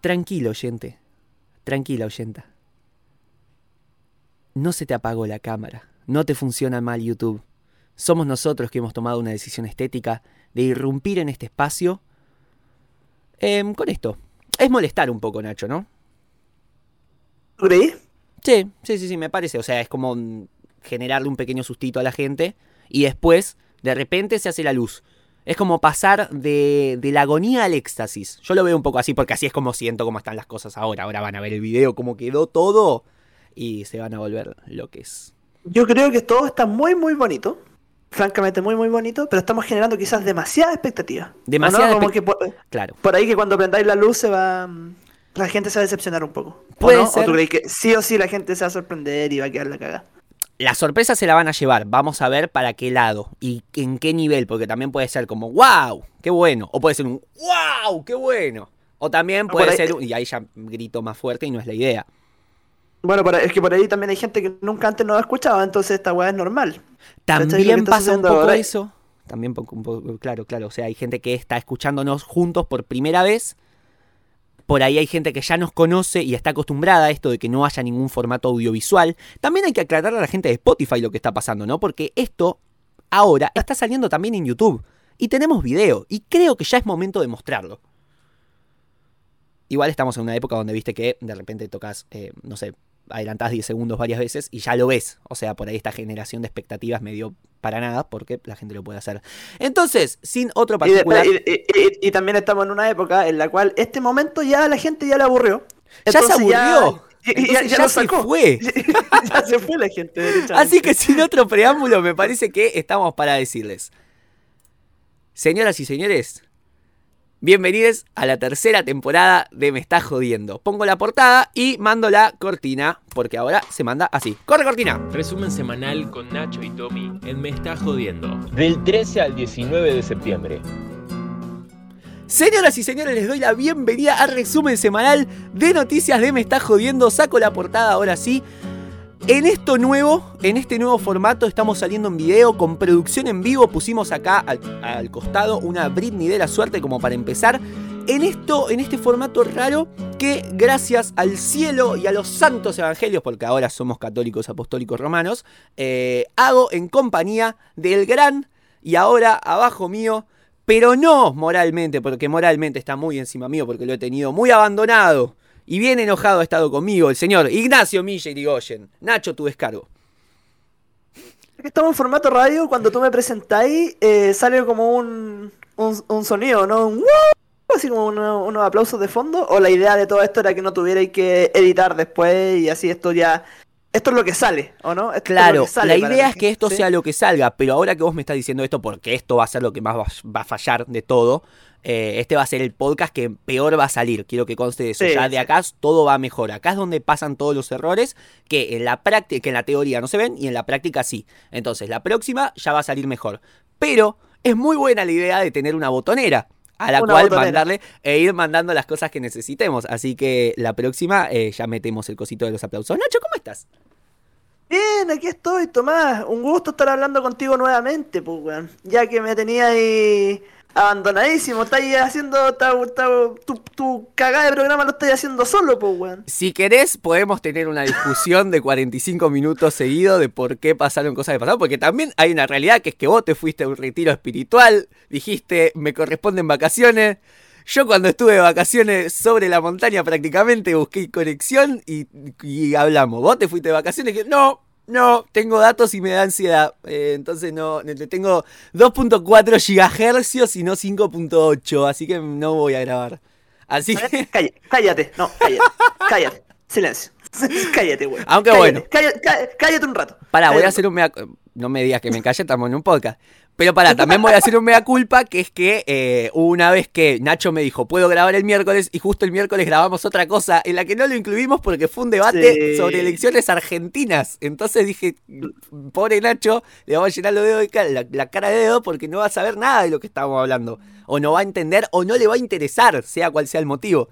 Tranquilo, oyente. Tranquila, oyenta. No se te apagó la cámara. No te funciona mal YouTube. Somos nosotros que hemos tomado una decisión estética de irrumpir en este espacio em, con esto. Es molestar un poco, Nacho, ¿no? ¿Creí? Sí, sí, sí, sí, me parece. O sea, es como generarle un pequeño sustito a la gente y después, de repente, se hace la luz. Es como pasar de, de, la agonía al éxtasis. Yo lo veo un poco así porque así es como siento cómo están las cosas ahora. Ahora van a ver el video, cómo quedó todo y se van a volver lo que es. Yo creo que todo está muy, muy bonito. Francamente, muy, muy bonito. Pero estamos generando quizás demasiada expectativa. Demasiada no? Que por, Claro. por ahí que cuando prendáis la luz se va. La gente se va a decepcionar un poco. ¿O Puede no? ser. ¿O tú crees que sí o sí la gente se va a sorprender y va a quedar la cagada? La sorpresa se la van a llevar. Vamos a ver para qué lado y en qué nivel. Porque también puede ser como, wow, qué bueno. O puede ser un, wow, qué bueno. O también por puede ahí- ser, un- y ahí ya grito más fuerte y no es la idea. Bueno, por ahí- es que por ahí también hay gente que nunca antes no lo ha escuchado, entonces esta weá es normal. También pasa un poco ahora- eso. También un poco, claro, claro. O sea, hay gente que está escuchándonos juntos por primera vez. Por ahí hay gente que ya nos conoce y está acostumbrada a esto de que no haya ningún formato audiovisual. También hay que aclararle a la gente de Spotify lo que está pasando, ¿no? Porque esto ahora está saliendo también en YouTube. Y tenemos video. Y creo que ya es momento de mostrarlo. Igual estamos en una época donde viste que de repente tocas, eh, no sé, adelantás 10 segundos varias veces y ya lo ves. O sea, por ahí esta generación de expectativas me dio para nada porque la gente lo puede hacer. Entonces, sin otro Y, de- particular... y- y- también estamos en una época en la cual este momento ya la gente ya le aburrió. Ya se aburrió. Entonces ya, ya se fue. ya se fue la gente. Así que sin otro preámbulo, me parece que estamos para decirles. Señoras y señores, bienvenidos a la tercera temporada de Me Está Jodiendo. Pongo la portada y mando la cortina, porque ahora se manda así. ¡Corre cortina! Resumen semanal con Nacho y Tommy en Me Está Jodiendo. Del 13 al 19 de septiembre. Señoras y señores, les doy la bienvenida al resumen semanal de noticias de Me Está Jodiendo. Saco la portada ahora sí. En esto nuevo, en este nuevo formato, estamos saliendo en video con producción en vivo. Pusimos acá al, al costado una Britney de la suerte como para empezar. En esto, en este formato raro, que gracias al cielo y a los santos evangelios, porque ahora somos católicos apostólicos romanos, eh, hago en compañía del gran y ahora abajo mío, pero no moralmente, porque moralmente está muy encima mío, porque lo he tenido muy abandonado y bien enojado ha estado conmigo el señor Ignacio Milla Irigoyen. Nacho, tu descargo. Estamos en formato radio, cuando tú me presentáis, eh, sale como un, un, un sonido, ¿no? Un así como uno- unos aplausos de fondo. O la idea de todo esto era que no tuvierais que editar después y así esto ya. Esto es lo que sale, ¿o no? Esto Claro, la idea es que esto ¿sí? sea lo que salga, pero ahora que vos me estás diciendo esto, porque esto va a ser lo que más va a fallar de todo, eh, este va a ser el podcast que peor va a salir. Quiero que conste de eso. Sí, ya de sí. acá todo va mejor. Acá es donde pasan todos los errores que en la práctica, que en la teoría no se ven y en la práctica sí. Entonces, la próxima ya va a salir mejor. Pero es muy buena la idea de tener una botonera. A la Una cual botonera. mandarle e ir mandando las cosas que necesitemos. Así que la próxima eh, ya metemos el cosito de los aplausos. Nacho, ¿cómo estás? Bien, aquí estoy, Tomás. Un gusto estar hablando contigo nuevamente, pues, weón. Ya que me tenía ahí abandonadísimo. Estáis haciendo. tu, tu cagada de programa lo estáis haciendo solo, pues. Si querés, podemos tener una discusión de 45 minutos seguidos de por qué pasaron cosas de pasado, porque también hay una realidad que es que vos te fuiste a un retiro espiritual, dijiste, me corresponden vacaciones. Yo cuando estuve de vacaciones sobre la montaña prácticamente busqué conexión y, y hablamos. Vos te fuiste de vacaciones y dije, no, no, tengo datos y me da ansiedad. Eh, entonces no, tengo 2.4 gigahercios y no 5.8, así que no voy a grabar. Así que... Cállate, cállate, no, cállate, cállate. Silencio. cállate, weón. Aunque Cállate, bueno. Cállate, cállate, un rato. Pará, voy a hacer un mea... No me digas que me calle, estamos en un podcast. Pero pará, también voy a hacer un mea culpa, que es que eh, una vez que Nacho me dijo, puedo grabar el miércoles, y justo el miércoles grabamos otra cosa en la que no lo incluimos porque fue un debate Sí. sobre elecciones argentinas. Entonces dije, pobre Nacho, le vamos a llenar los dedos de la, la cara de dedo porque no va a saber nada de lo que estábamos hablando. O no va a entender, o no le va a interesar, sea cual sea el motivo.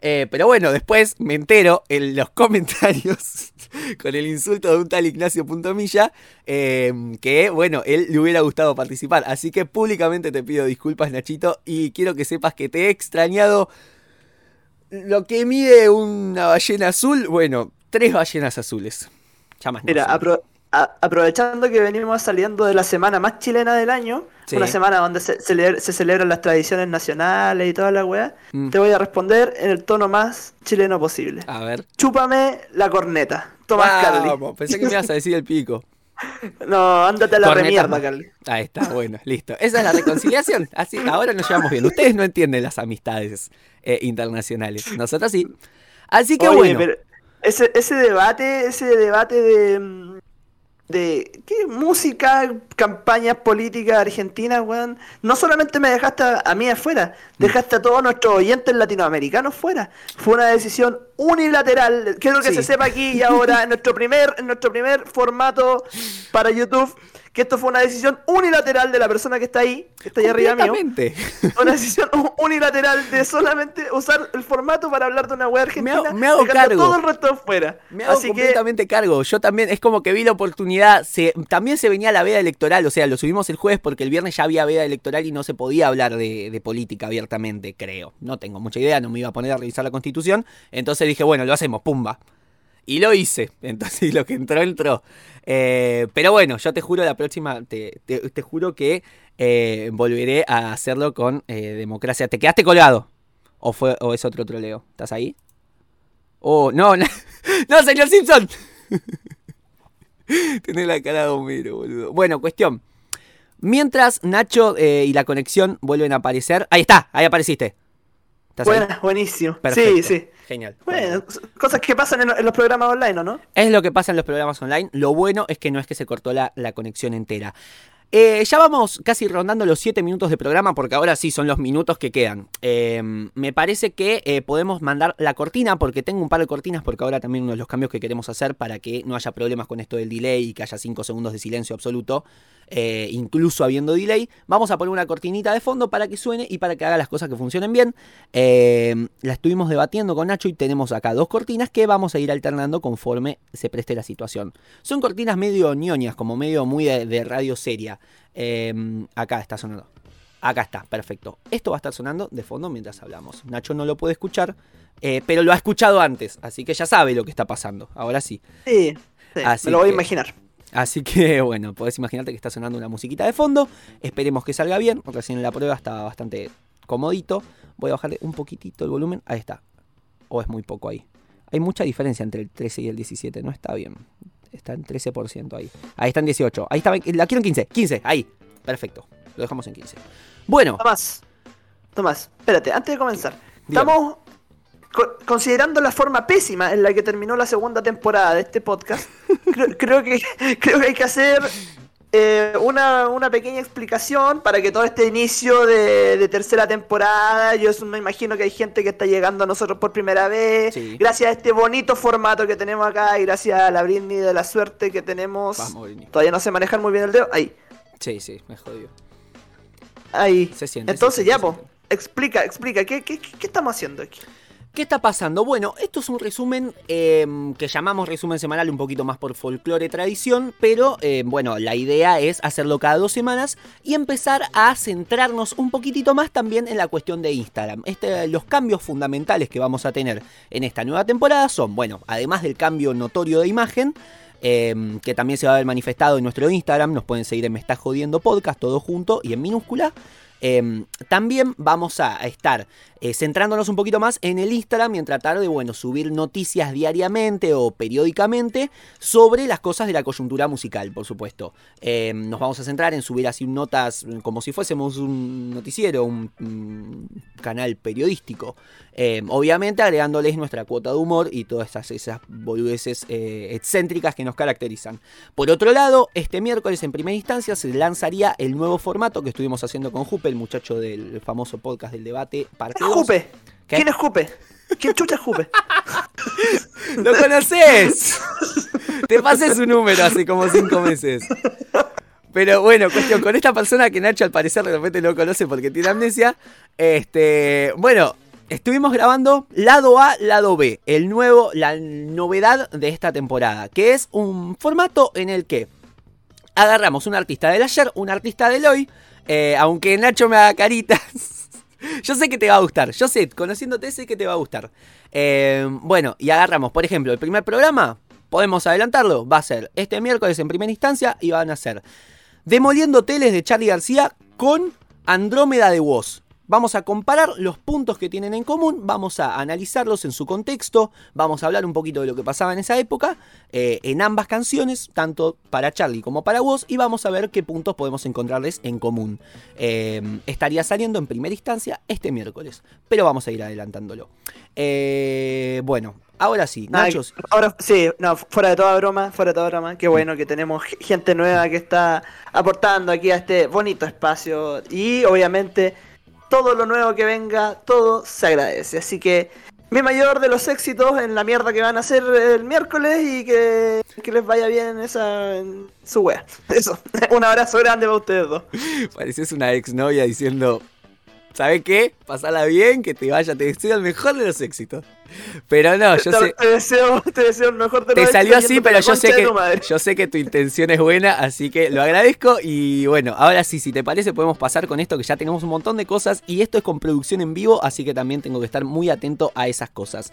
Eh, pero bueno, después me entero en los comentarios con el insulto de un tal Ignacio.milla eh, que, bueno, él le hubiera gustado participar. Así que públicamente te pido disculpas, Nachito, y quiero que sepas que te he extrañado lo que mide una ballena azul, bueno, tres ballenas azules. Ya más no Mira, sé. apro- a- aprovechando que venimos saliendo de la semana más chilena del año, Sí. una semana donde se, cele- se celebran las tradiciones nacionales y toda la weá, Mm. te voy a responder en el tono más chileno posible. A ver. Chúpame la corneta. Tomás Carly. Vamos, pensé que me ibas a decir el pico. No, ándate a la remierda. Carly. Ahí está, bueno, listo. Esa es la reconciliación. Así, ahora nos llevamos bien. Ustedes no entienden las amistades eh, internacionales. Nosotros sí. Así que Oye, bueno. pero ese, ese debate, ese debate de, mm, de ¿qué? música, campañas políticas argentinas, weón. No solamente me dejaste a, a mí afuera, Mm. dejaste a todos nuestros oyentes latinoamericanos fuera. Fue una decisión unilateral. Quiero que Sí. se sepa aquí y ahora en nuestro primer, en nuestro primer formato para YouTube. Que esto fue una decisión unilateral de la persona que está ahí, que está ahí arriba mío. Una decisión unilateral de solamente usar el formato para hablar de una web Me argentina. hago- me hago dejando cargo. todo el resto fuera. Me hago Así que completamente cargo. Yo también, es como que vi la oportunidad. Se, también se venía la veda electoral. O sea, lo subimos el jueves porque el viernes ya había veda electoral y no se podía hablar de, de política abiertamente, creo. No tengo mucha idea, no me iba a poner a revisar la constitución. Entonces dije, bueno, lo hacemos, pumba. Y lo hice. Entonces lo que entró, entró. Eh, pero bueno, yo te juro la próxima, te, te- juro que eh, volveré a hacerlo con eh, democracia. ¿Te quedaste colgado? ¿O, fue, ¿O es otro troleo? ¿Estás ahí? Oh, no, no, no, señor Simpson. Tiene la cara de Homero, boludo. Bueno, cuestión. Mientras Nacho y la conexión vuelven a aparecer. Ahí está, ahí apareciste. ¿Estás ahí? buena, buenísimo. Perfecto. Sí, sí. Genial. Bueno, cosas que pasan en, en los programas online, ¿o no? Es lo que pasa en los programas online. Lo bueno es que no es que se cortó la, la conexión entera. Eh, ya vamos casi rondando los 7 minutos de programa porque ahora sí son los minutos que quedan. Eh, me parece que eh, podemos mandar la cortina porque tengo un par de cortinas porque ahora también uno de los cambios que queremos hacer para que no haya problemas con esto del delay y que haya 5 segundos de silencio absoluto, eh, incluso habiendo delay, vamos a poner una cortinita de fondo para que suene y para que haga las cosas que funcionen bien. Eh, la estuvimos debatiendo con Nacho y tenemos acá dos cortinas que vamos a ir alternando conforme se preste la situación. Son cortinas medio ñoñas, como medio muy de radio seria. Eh, acá está sonando. Acá está, perfecto. Esto va a estar sonando de fondo mientras hablamos. Nacho no lo puede escuchar, eh, pero lo ha escuchado antes, así que ya sabe lo que está pasando. Ahora sí. Sí, sí, Así me lo voy a imaginar. Así que bueno, podés imaginarte que está sonando una musiquita de fondo. Esperemos que salga bien. Recién en la prueba estaba bastante comodito. Voy a bajarle un poquitito el volumen. Ahí está. O es muy poco ahí. Hay mucha diferencia entre el 13 y el 17. No está bien. Está en 13% ahí. Ahí está en 18. Ahí está. La quiero en 15. 15. Ahí. Perfecto. Lo dejamos en 15. Bueno. Tomás, Tomás, espérate, antes de comenzar. Dígame. Estamos co- considerando la forma pésima en la que terminó la segunda temporada de este podcast. creo, creo que, creo que hay que hacer eh, una, una pequeña explicación para que todo este inicio de, de tercera temporada, yo me imagino que hay gente que está llegando a nosotros por primera vez, Sí. gracias a este bonito formato que tenemos acá y gracias a la Britney de la suerte que tenemos. Vamos. Todavía no sé manejar muy bien el dedo. Ahí, Sí, sí. Me jodió. ahí. Se siente, Entonces se ya, po, explica, explica, ¿qué, qué, qué- qué estamos haciendo aquí? ¿Qué está pasando? Bueno, esto es un resumen eh, que llamamos resumen semanal un poquito más por folclore tradición, pero eh, bueno, la idea es hacerlo cada dos semanas y empezar a centrarnos un poquitito más también en la cuestión de Instagram. Este, los cambios fundamentales que vamos a tener en esta nueva temporada son, bueno, además del cambio notorio de imagen, eh, que también se va a ver manifestado en nuestro Instagram, nos pueden seguir en Me Está Jodiendo Podcast, todo junto y en minúscula. Eh, también vamos a estar eh, centrándonos un poquito más en el Instagram y en tratar de, bueno, subir noticias diariamente o periódicamente sobre las cosas de la coyuntura musical, por supuesto. Eh, nos vamos a centrar en subir así notas como si fuésemos un noticiero, un canal periodístico. Eh, obviamente agregándoles nuestra cuota de humor y todas esas, esas boludeces eh, excéntricas que nos caracterizan. Por otro lado, este miércoles en primera instancia se lanzaría el nuevo formato que estuvimos haciendo con Jupe, el muchacho del famoso podcast del debate, parte ¿Quién es 2. Jupe? ¿Qué? ¿Quién es Jupe? ¿Quién chucha es Jupe? ¡Lo conoces! Te pasé su número hace como cinco meses. Pero bueno, cuestión, con esta persona que Nacho al parecer de repente no conoce porque tiene amnesia, este, bueno, estuvimos grabando lado A, lado B, el nuevo, la novedad de esta temporada, que es un formato en el que agarramos un artista del ayer, un artista del hoy, eh, aunque Nacho me haga caritas, Yo sé que te va a gustar. Yo sé, conociéndote, sé que te va a gustar. Eh, bueno, y agarramos, por ejemplo, el primer programa. Podemos adelantarlo. Va a ser este miércoles en primera instancia y van a ser Demoliendo Teles de Charlie García con Andrómeda de Woz. Vamos a comparar los puntos que tienen en común, vamos a analizarlos en su contexto, vamos a hablar un poquito de lo que pasaba en esa época, eh, en ambas canciones, tanto para Charlie como para vos, y vamos a ver qué puntos podemos encontrarles en común. Eh, estaría saliendo en primera instancia este miércoles, pero vamos a ir adelantándolo. Eh, bueno, ahora sí, Nada, Nachos. Ahora sí, no, fuera de toda broma, fuera de toda broma, qué bueno que tenemos gente nueva que está aportando aquí a este bonito espacio y obviamente todo lo nuevo que venga, todo se agradece. Así que mi mayor de los éxitos en la mierda que van a hacer el miércoles y que, que les vaya bien en esa en su wea. Eso, un abrazo grande para ustedes dos. Pareces una exnovia diciendo, ¿sabe qué? Pasala bien, que te vaya, te deseo el mejor de los éxitos. Pero no, yo te, sé... te deseo, te deseo el mejor de Te los salió éxitos así, yéndote a pero yo sé que yo sé que tu intención es buena, así que lo agradezco y bueno, ahora sí, si te parece podemos pasar con esto que ya tenemos un montón de cosas y esto es con producción en vivo, así que también tengo que estar muy atento a esas cosas.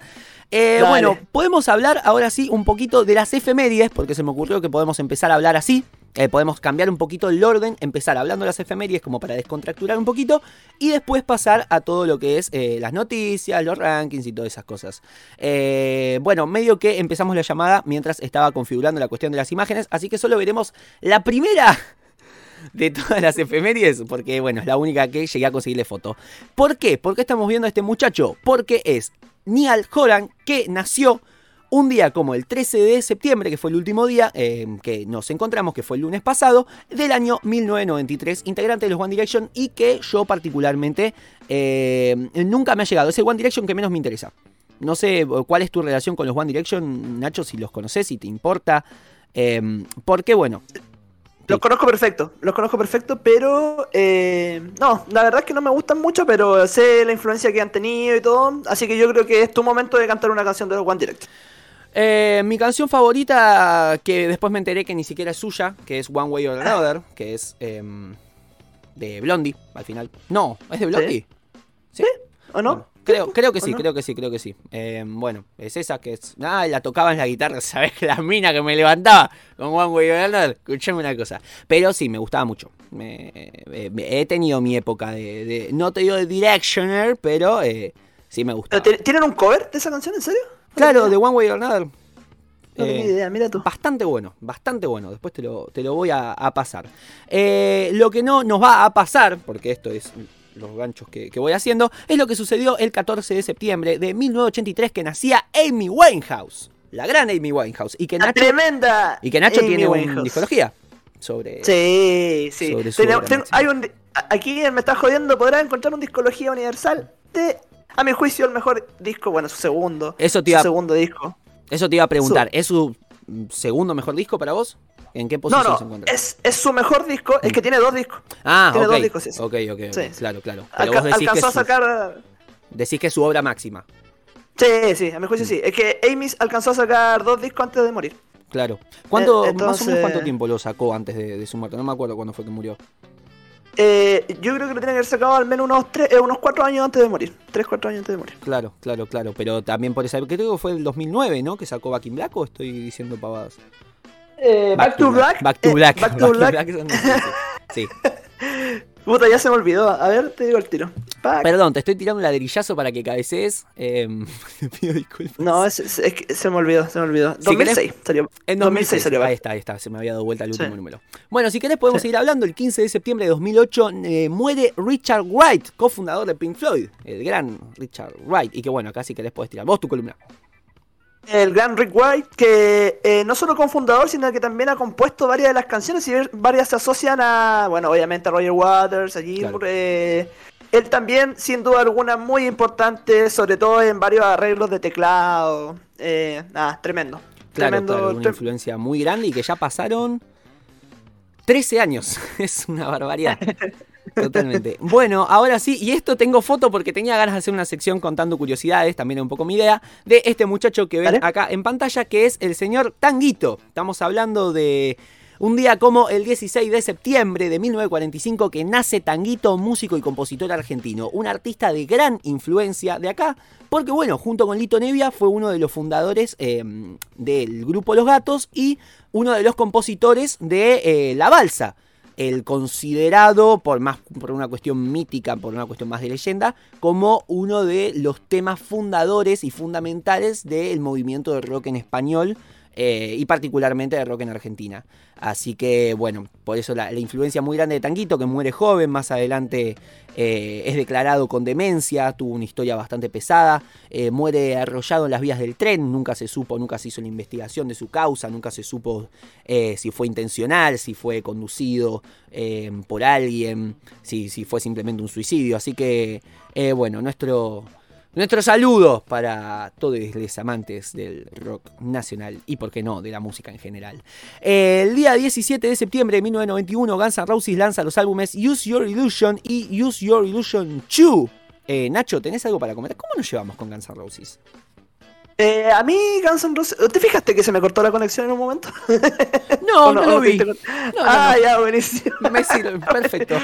Eh, bueno, podemos hablar ahora sí un poquito de las efemérides, porque se me ocurrió que podemos empezar a hablar así. Eh, podemos cambiar un poquito el orden, empezar hablando de las efemérides como para descontracturar un poquito y después pasar a todo lo que es eh, las noticias, los rankings y todas esas cosas. Eh, bueno, medio que empezamos la llamada mientras estaba configurando la cuestión de las imágenes, así que solo veremos la primera de todas las efemérides, porque bueno, es la única que llegué a conseguirle foto. ¿Por qué? ¿Por qué estamos viendo a este muchacho? Porque es Niall Horan, que nació un día como el 13 de septiembre, que fue el último día eh, que nos encontramos, que fue el lunes pasado, del año 1993, integrante de los One Direction y que yo particularmente eh, nunca me ha llegado. Es el One Direction que menos me interesa. No sé cuál es tu relación con los One Direction, Nacho, si los conoces, si te importa. Eh, porque bueno, Los conozco perfecto, los conozco perfecto, pero eh, no, la verdad es que no me gustan mucho, pero sé la influencia que han tenido y todo, así que yo creo que es tu momento de cantar una canción de los One Direct. Eh, mi canción favorita, que después me enteré que ni siquiera es suya, que es One Way or Another, que es em, de Blondie, al final. No, es de Blondie. ¿Sí? ¿O no? Bueno, creo, creo que ¿O sí, no? creo que sí, creo que sí. Em, bueno, es esa que es. Ah, la tocaba en la guitarra, ¿sabes? La mina que me levantaba con One Way or Another. Escuchame una cosa. Pero sí, me gustaba mucho. Me- eh, me- he tenido mi época de, de- No te digo de Directioner, pero eh, sí me gustaba. ¿Pero ti- ¿Tienen un cover de esa canción, en serio? Claro, de One Way or Another. No tenía Eh, idea, mira tú. Bastante bueno, bastante bueno. Después te lo, te lo voy a, a pasar. Eh, lo que no nos va a pasar, porque esto es los ganchos que, que voy haciendo, es lo que sucedió el 14 de septiembre de 1983 que nacía Amy Winehouse. La gran Amy Winehouse. Y que Nacho, tremenda. y que Nacho Amy tiene una discología sobre... Sí, sí. sobre ten- hay un, aquí Me Está Jodiendo podrá encontrar un discología universal de, a mi juicio, el mejor disco, bueno, su segundo. Eso te su iba, segundo disco. eso te iba a preguntar. ¿Es su mm, segundo mejor disco para vos? ¿En qué No, posición se encuentra? es, es su mejor disco, es que tiene dos discos. ah, tiene dos discos, sí, ok, ok, Sí. claro, claro. Pero Alca- vos decís que, alcanzó a su, sacar... decís que es su obra máxima. Sí, sí, a mi juicio sí. Es que Amy alcanzó a sacar dos discos antes de morir. Claro. ¿Cuánto, Eh, Más o menos entonces- cuánto tiempo lo sacó antes de, de su muerte? No me acuerdo cuándo fue que murió. Eh, yo creo que lo tiene que haber sacado al menos unos, tres, eh, unos cuatro años antes de morir. Tres, cuatro años antes de morir. Claro, claro, claro. Pero también por esa época, creo que fue el 2009, ¿no? Que sacó Back in Black o estoy diciendo pavadas. Eh, Back, to Black. Back to eh, Black. Back to Black. sí, sí. Puta, ya se me olvidó. A ver, te digo el tiro. Perdón, te estoy tirando un ladrillazo para que cabecees. Eh, te pido disculpas. No, es, es- es que se me olvidó, se me olvidó. Si 2006 salió. En 2006 2006 salió Ahí está, ahí está. Se me había dado vuelta el último Sí. número. Bueno, si querés podemos Sí. seguir hablando. El 15 de septiembre de 2008 eh, muere Richard Wright, cofundador de Pink Floyd. El gran Richard Wright. Y que bueno, acá si querés podés tirar. Vos tu columna. El gran Rick White, que eh, no solo confundador, sino que también ha compuesto varias de las canciones y varias se asocian a, bueno, obviamente a Roger Waters, a Gilmour. Claro. eh, él también, sin duda alguna, muy importante, sobre todo en varios arreglos de teclado. Eh, nada, tremendo. Claro, tremendo. claro, una influencia muy grande y que ya pasaron 13 años. es una barbaridad. Totalmente. Bueno, ahora sí, y esto tengo foto porque tenía ganas de hacer una sección contando curiosidades, también es un poco mi idea, de este muchacho que ven acá en pantalla, que es el señor Tanguito. Estamos hablando de Un día como el 16 de septiembre de 1945 que nace Tanguito, músico y compositor argentino, un artista de gran influencia de acá, porque bueno, junto con Lito Nevia fue uno de los fundadores eh, del grupo Los Gatos y uno de los compositores de eh, La Balsa el considerado, por, más, por una cuestión mítica, por una cuestión más de leyenda, como uno de los temas fundadores y fundamentales del movimiento de rock en español eh, y particularmente de rock en Argentina. Así que bueno, por eso la, influencia muy grande de Tanguito, que muere joven, más adelante eh, es declarado con demencia, tuvo una historia bastante pesada, eh, muere arrollado en las vías del tren, nunca se supo, nunca se hizo la investigación de su causa, nunca se supo si fue intencional, si fue conducido por alguien, si, si fue simplemente un suicidio. Así que bueno, nuestro nuestro saludo para todos los amantes del rock nacional y, por qué no, de la música en general. El día 17 de septiembre de 1991, Guns N' Roses lanza los álbumes Use Your Illusion y Use Your Illusion 2. Eh, Nacho, ¿tenés algo para comentar? ¿Cómo nos llevamos con Guns N' Roses? Eh, a mí Guns N' Roses... ¿Te fijaste que se me cortó la conexión en un momento? No, no, lo vi. ah, ya, buenísimo. Perfecto.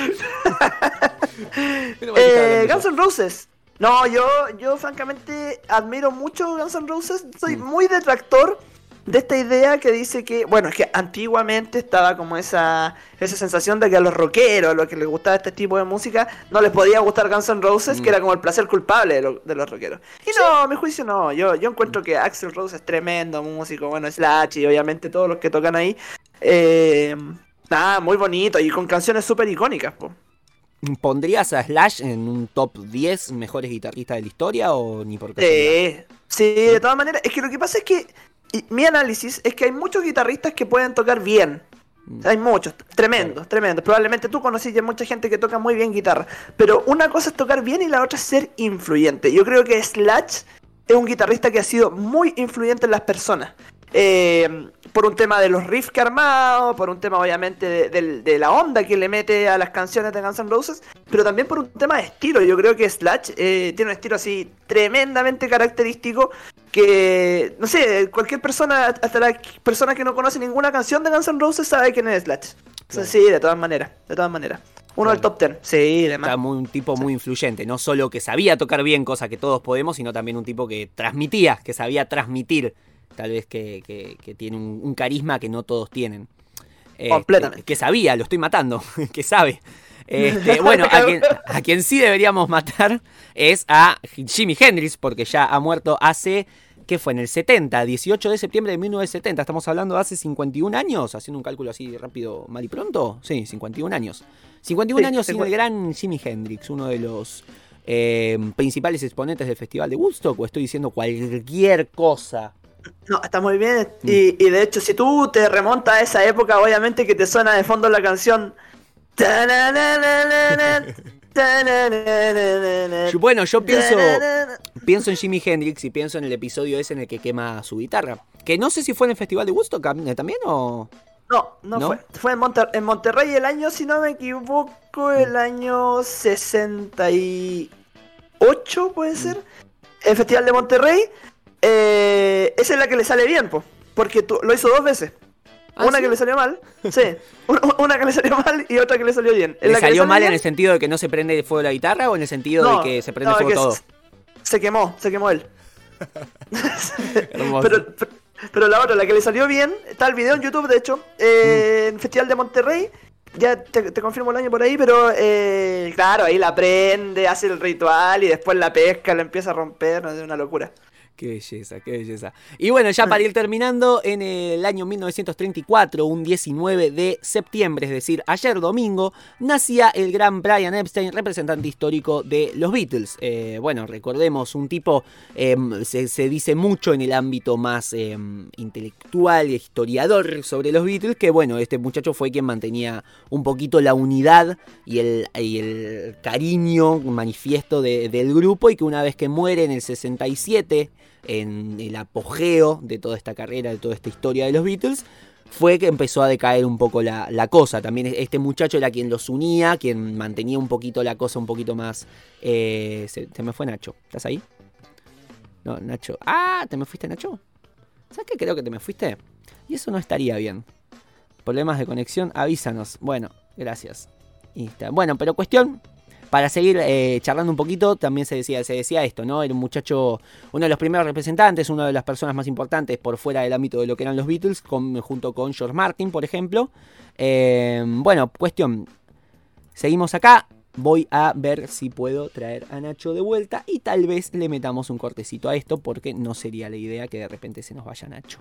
eh, Guns N' Roses no, yo, yo francamente admiro mucho Guns N' Roses. Soy mm. muy detractor de esta idea que dice que, bueno, es que antiguamente estaba como esa, esa sensación de que a los rockeros, a los que les gustaba este tipo de música, no les podía gustar Guns N' Roses, que mm. era como el placer culpable de, los rockeros. Y no, a mi juicio no, yo, yo encuentro que Axel Rose es tremendo músico, bueno, Slash y obviamente todos los que tocan ahí. Eh, nada, muy bonito y con canciones súper icónicas, pues. ¿Pondrías a Slash en un top 10 mejores guitarristas de la historia o ni por qué? Sí, sí, de todas maneras. Es que lo que pasa es que mi análisis es que hay muchos guitarristas que pueden tocar bien. Mm. Hay muchos, tremendos, tremendos. Probablemente tú conoces ya mucha gente que toca muy bien guitarra. Pero una cosa es tocar bien y la otra es ser influyente. Yo creo que Slash es un guitarrista que ha sido muy influyente en las personas. Eh, por un tema de los riffs que ha armado, por un tema obviamente de, la onda que le mete a las canciones de Guns N' Roses, pero también por un tema de estilo. Yo creo que Slash eh, tiene un estilo así tremendamente característico que, no sé, cualquier persona, hasta la persona que no conoce ninguna canción de Guns N' Roses sabe quién es Slash. sí, de todas maneras, de todas maneras. Uno del top ten, sí, además. Está un tipo muy influyente, no solo que sabía tocar bien, cosa que todos podemos, sino también un tipo que transmitía, que sabía transmitir tal vez que, tiene un, carisma que no todos tienen. Este, Completamente. Que, sabía, lo estoy matando, que sabe. Este, bueno, a quien, sí deberíamos matar es a Jimi Hendrix, porque ya ha muerto hace, ¿qué fue? En el 70, 18 de septiembre de 1970. Estamos hablando de hace 51 años, haciendo un cálculo así rápido, mal y pronto. Sí, 51 años. 51 años sin el gran Jimi Hendrix, uno de los eh, principales exponentes del Festival de Woodstock, o estoy diciendo cualquier cosa. No, está muy bien. Mm. Y, de hecho, si tú te remontas a esa época, obviamente que te suena de fondo la canción. Bueno, yo pienso, pienso en Jimi Hendrix y pienso en el episodio ese en el que quema su guitarra. Que no sé si fue en el Festival de Woodstock eh, también o... No, no, fue. Fue en, en, Monterrey el año, si no me equivoco, el año 68, puede ser. El Festival de Monterrey. Eh, esa es la que le sale bien, po, porque tú, lo hizo dos veces. ¿Ah, una que le salió mal, sí. Una, que le salió mal y otra que le salió bien. ¿Le salió mal en el sentido de que no se prende de fuego la guitarra o en el sentido de que se prende fuego todo? Se, quemó, se quemó él. pero, pero, la otra, la que le salió bien, está el video en YouTube, de hecho, eh, en Festival de Monterrey. Ya te, confirmo el año por ahí, pero eh, claro, ahí la prende, hace el ritual y después la pesca, la empieza a romper, es una locura. Qué belleza, qué belleza. Y bueno, ya para ir terminando, en el año 1934, un 19 de septiembre, es decir, ayer domingo, nacía el gran Brian Epstein, representante histórico de los Beatles. Eh, bueno, recordemos, un tipo, em, se, dice mucho en el ámbito más em, intelectual y historiador sobre los Beatles, que bueno, este muchacho fue quien mantenía un poquito la unidad y el, el cariño manifiesto del grupo y que una vez que muere en el 67, en el apogeo de toda esta carrera, de toda esta historia de los Beatles, fue que empezó a decaer un poco la, cosa. También este muchacho era quien los unía, quien mantenía un poquito la cosa un poquito más... Eh, se, me fue Nacho. ¿Estás ahí? No, Nacho. Ah, ¿te me fuiste Nacho? ¿Sabes qué creo que te me fuiste? Y eso no estaría bien. Problemas de conexión, avísanos. Bueno, gracias. Está. Bueno, pero cuestión, para seguir eh, charlando un poquito, también se decía, esto, ¿no? Era un muchacho, uno de los primeros representantes, una de las personas más importantes por fuera del ámbito de lo que eran los Beatles, junto con George Martin, por ejemplo. Eh, bueno, cuestión, seguimos acá. Voy a ver si puedo traer a Nacho de vuelta y tal vez le metamos un cortecito a esto porque no sería la idea que de repente se nos vaya Nacho.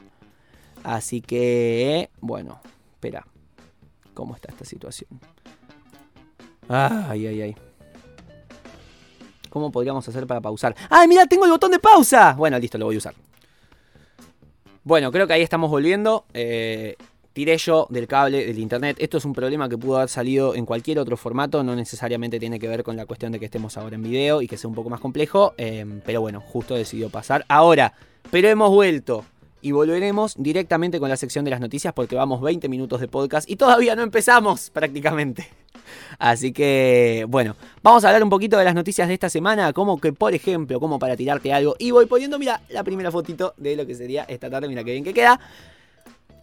Así que, bueno, espera. ¿Cómo está esta situación? Ay, ay, ay. ¿Cómo podríamos hacer para pausar? ¡Ay, mira, tengo el botón de pausa! Bueno, listo, lo voy a usar. Bueno, creo que ahí estamos volviendo. Eh, tiré yo del cable del internet. Esto es un problema que pudo haber salido en cualquier otro formato. No necesariamente tiene que ver con la cuestión de que estemos ahora en video y que sea un poco más complejo. eh, pero bueno, justo decidió pasar. Ahora, pero hemos vuelto. Y volveremos directamente con la sección de las noticias porque vamos 20 minutos de podcast y todavía no empezamos prácticamente. Así que, bueno, vamos a hablar un poquito de las noticias de esta semana, como que, por ejemplo, como para tirarte algo. Y voy poniendo, mira, la primera fotito de lo que sería esta tarde, mira qué bien que queda.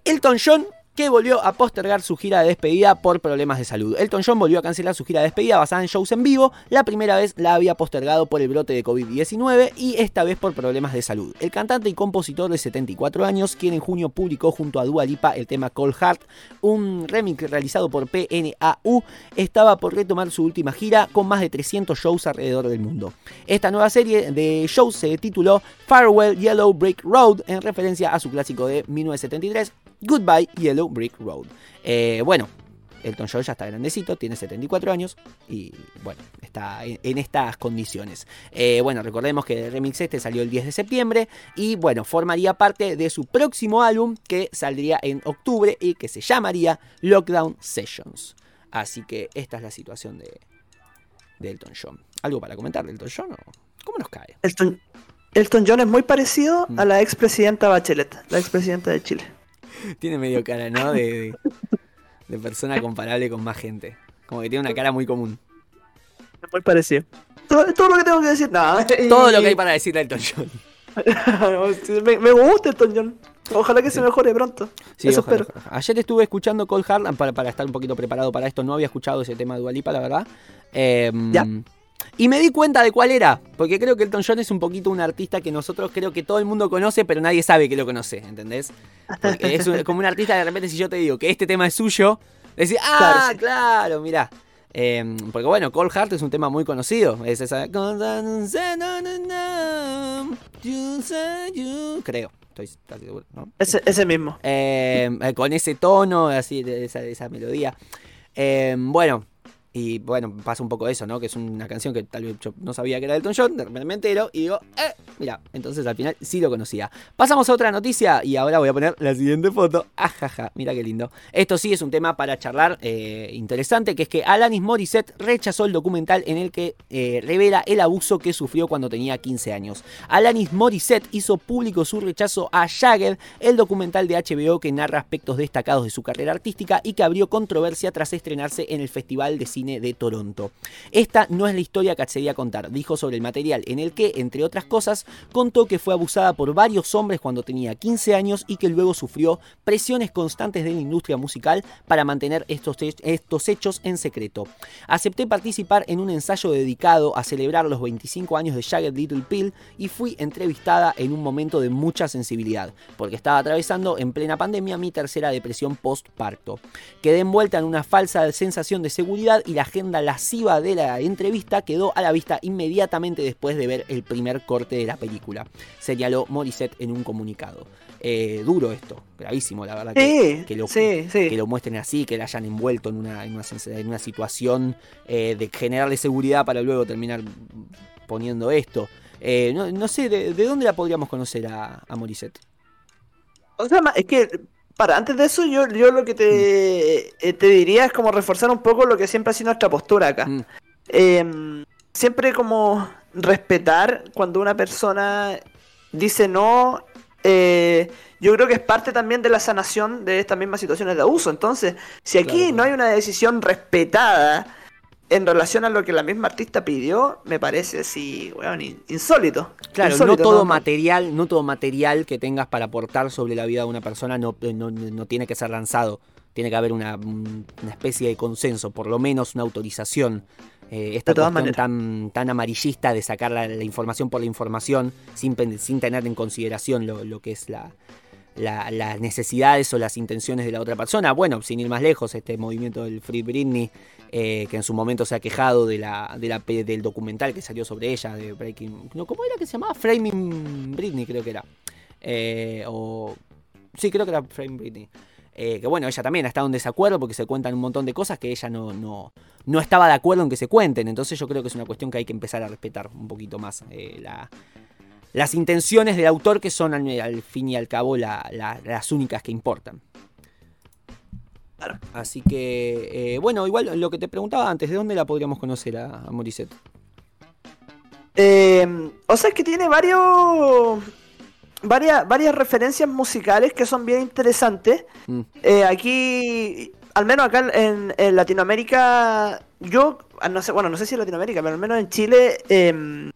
Elton John, que volvió a postergar su gira de despedida por problemas de salud. Elton John volvió a cancelar su gira de despedida basada en shows en vivo. La primera vez la había postergado por el brote de COVID-19 y esta vez por problemas de salud. El cantante y compositor de 74 años, quien en junio publicó junto a Dua Lipa el tema Cold Heart, un remix realizado por PNAU, estaba por retomar su última gira con más de 300 shows alrededor del mundo. Esta nueva serie de shows se tituló Farewell Yellow Brick Road en referencia a su clásico de 1973, Goodbye Yellow Brick Road. Eh, bueno, Elton John ya está grandecito, tiene 74 años y bueno, está en, en estas condiciones. Eh, bueno, recordemos que el remix este salió el 10 de septiembre y bueno, formaría parte de su próximo álbum que saldría en octubre y que se llamaría Lockdown Sessions. Así que esta es la situación de, de Elton John. ¿Algo para comentar de Elton John? o ¿Cómo nos cae? Elton, Elton John es muy parecido Mm. a la expresidenta Bachelet, la expresidenta de Chile. Tiene medio cara, ¿no? De, de, de persona comparable con más gente. Como que tiene una cara muy común. Muy parecido. Todo, todo lo que tengo que decir, nada. Todo lo que hay para decirle a Elton John. me, me gusta Elton John. Ojalá que se mejore pronto. Sí, Eso ojalá, espero. ojalá. Ayer estuve escuchando Cold Heart para, para estar un poquito preparado para esto. No había escuchado ese tema de Dualipa, la verdad. Eh, Ya. Y me di cuenta de cuál era. Porque creo que Elton John es un poquito un artista que nosotros creo que todo el mundo conoce, pero nadie sabe que lo conoce. ¿Entendés? Porque es un- como un artista de repente, si yo te digo que este tema es suyo, decís, ah, sí. claro, mirá. Eh, porque bueno, Cold Heart es un tema muy conocido. Es esa. Creo. Estoy casi seguro, ¿no? Ese, ese mismo. Eh, eh, con ese tono, así, de esa, de esa melodía. Eh, bueno, y bueno, pasa un poco eso, ¿no? Que es una canción que tal vez yo no sabía que era Elton John, de repente me entero y digo, eh, mira, entonces al final sí lo conocía. Pasamos a otra noticia y ahora voy a poner la siguiente foto. Ajaja, mira qué lindo. Esto sí es un tema para charlar eh, interesante, que es que Alanis Morissette rechazó el documental en el que eh, revela el abuso que sufrió cuando tenía 15 años. Alanis Morissette hizo público su rechazo a Jagged, el documental de HBO que narra aspectos destacados de su carrera artística y que abrió controversia tras estrenarse en el Festival de Cine de Toronto. Esta no es la historia que accedía a contar, dijo sobre el material en el que, entre otras cosas, contó que fue abusada por varios hombres cuando tenía 15 años y que luego sufrió presiones constantes de la industria musical para mantener estos, estos hechos en secreto. Acepté participar en un ensayo dedicado a celebrar los 25 años de Jagged Little Pill y fui entrevistada en un momento de mucha sensibilidad, porque estaba atravesando en plena pandemia mi tercera depresión postparto. Quedé envuelta en una falsa sensación de seguridad y la agenda lasciva de la entrevista quedó a la vista inmediatamente después de ver el primer corte de la película, señaló Morissette en un comunicado. Eh, duro esto, gravísimo, la verdad. que- Sí, que lo, sí, sí. que lo muestren así, que la hayan envuelto en una, en una, sens- en una situación eh, de generarle seguridad para luego terminar poniendo esto. Eh, no, no sé, de, de dónde la podríamos conocer a, a Morissette? O sea, es que, para, antes de eso, yo, yo lo que te, eh, te diría es como reforzar un poco lo que siempre ha sido nuestra postura acá. Mm, Em, siempre como respetar cuando una persona dice no. eh, yo creo que es parte también de la sanación de estas mismas situaciones de abuso. Entonces, si aquí Claro. no hay una decisión respetada en relación a lo que la misma artista pidió, me parece así, in- insólito. Claro, Insólito, no todo material, no todo material que tengas para aportar sobre la vida de una persona no, no, no tiene que ser lanzado. tiene que haber una, una especie de consenso, por lo menos una autorización. Eh, esta cuestión maneras. tan, tan amarillista de sacar la, la información por la información sin, sin tener en consideración lo, lo que es la, la- las necesidades o las intenciones de la otra persona. Bueno, sin ir más lejos, este movimiento del Free Britney, eh, que en su momento se ha quejado de la, de la del documental que salió sobre ella, de Breaking. No, ¿Cómo era que se llamaba? Framing Britney, creo que era. Eh, o. Sí, creo que era Framing Britney. Eh, que bueno, ella también ha estado en desacuerdo porque se cuentan un montón de cosas que ella no, no, no estaba de acuerdo en que se cuenten. Entonces yo creo que es una cuestión que hay que empezar a respetar un poquito más eh, la- las intenciones del autor que son al, al fin y al cabo la- la- las únicas que importan. Así que, eh, bueno, igual lo que te preguntaba antes, ¿de dónde la podríamos conocer a, a Morissette? Eh, o sea, es que tiene varios. Varias, varias referencias musicales que son bien interesantes. Mm, Eh, aquí, al menos acá en, en Latinoamérica, yo, ah, no sé, bueno, no sé si en Latinoamérica, pero al menos en Chile, eh,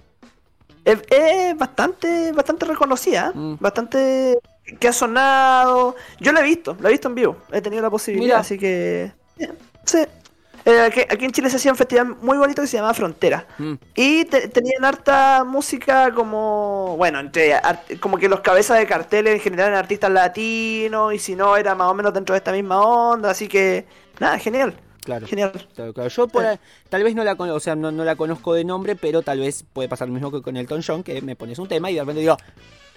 es, es bastante, bastante reconocida, Mm. bastante que ha sonado. Yo la he visto, la he visto en vivo, he tenido la posibilidad, Mira. así que, eh, sí. Eh, aquí, aquí en Chile se hacía un festival muy bonito que se llamaba Frontera. mm, Y te- tenían harta música como, bueno, entre art- como que los cabezas de carteles en general eran artistas latinos y si no era más o menos dentro de esta misma onda, así que nada, genial, claro. genial. Claro, claro. Yo por tal vez no la, o sea, no, no la conozco de nombre, pero tal vez puede pasar lo mismo que con Elton John, que me pones un tema y de repente digo,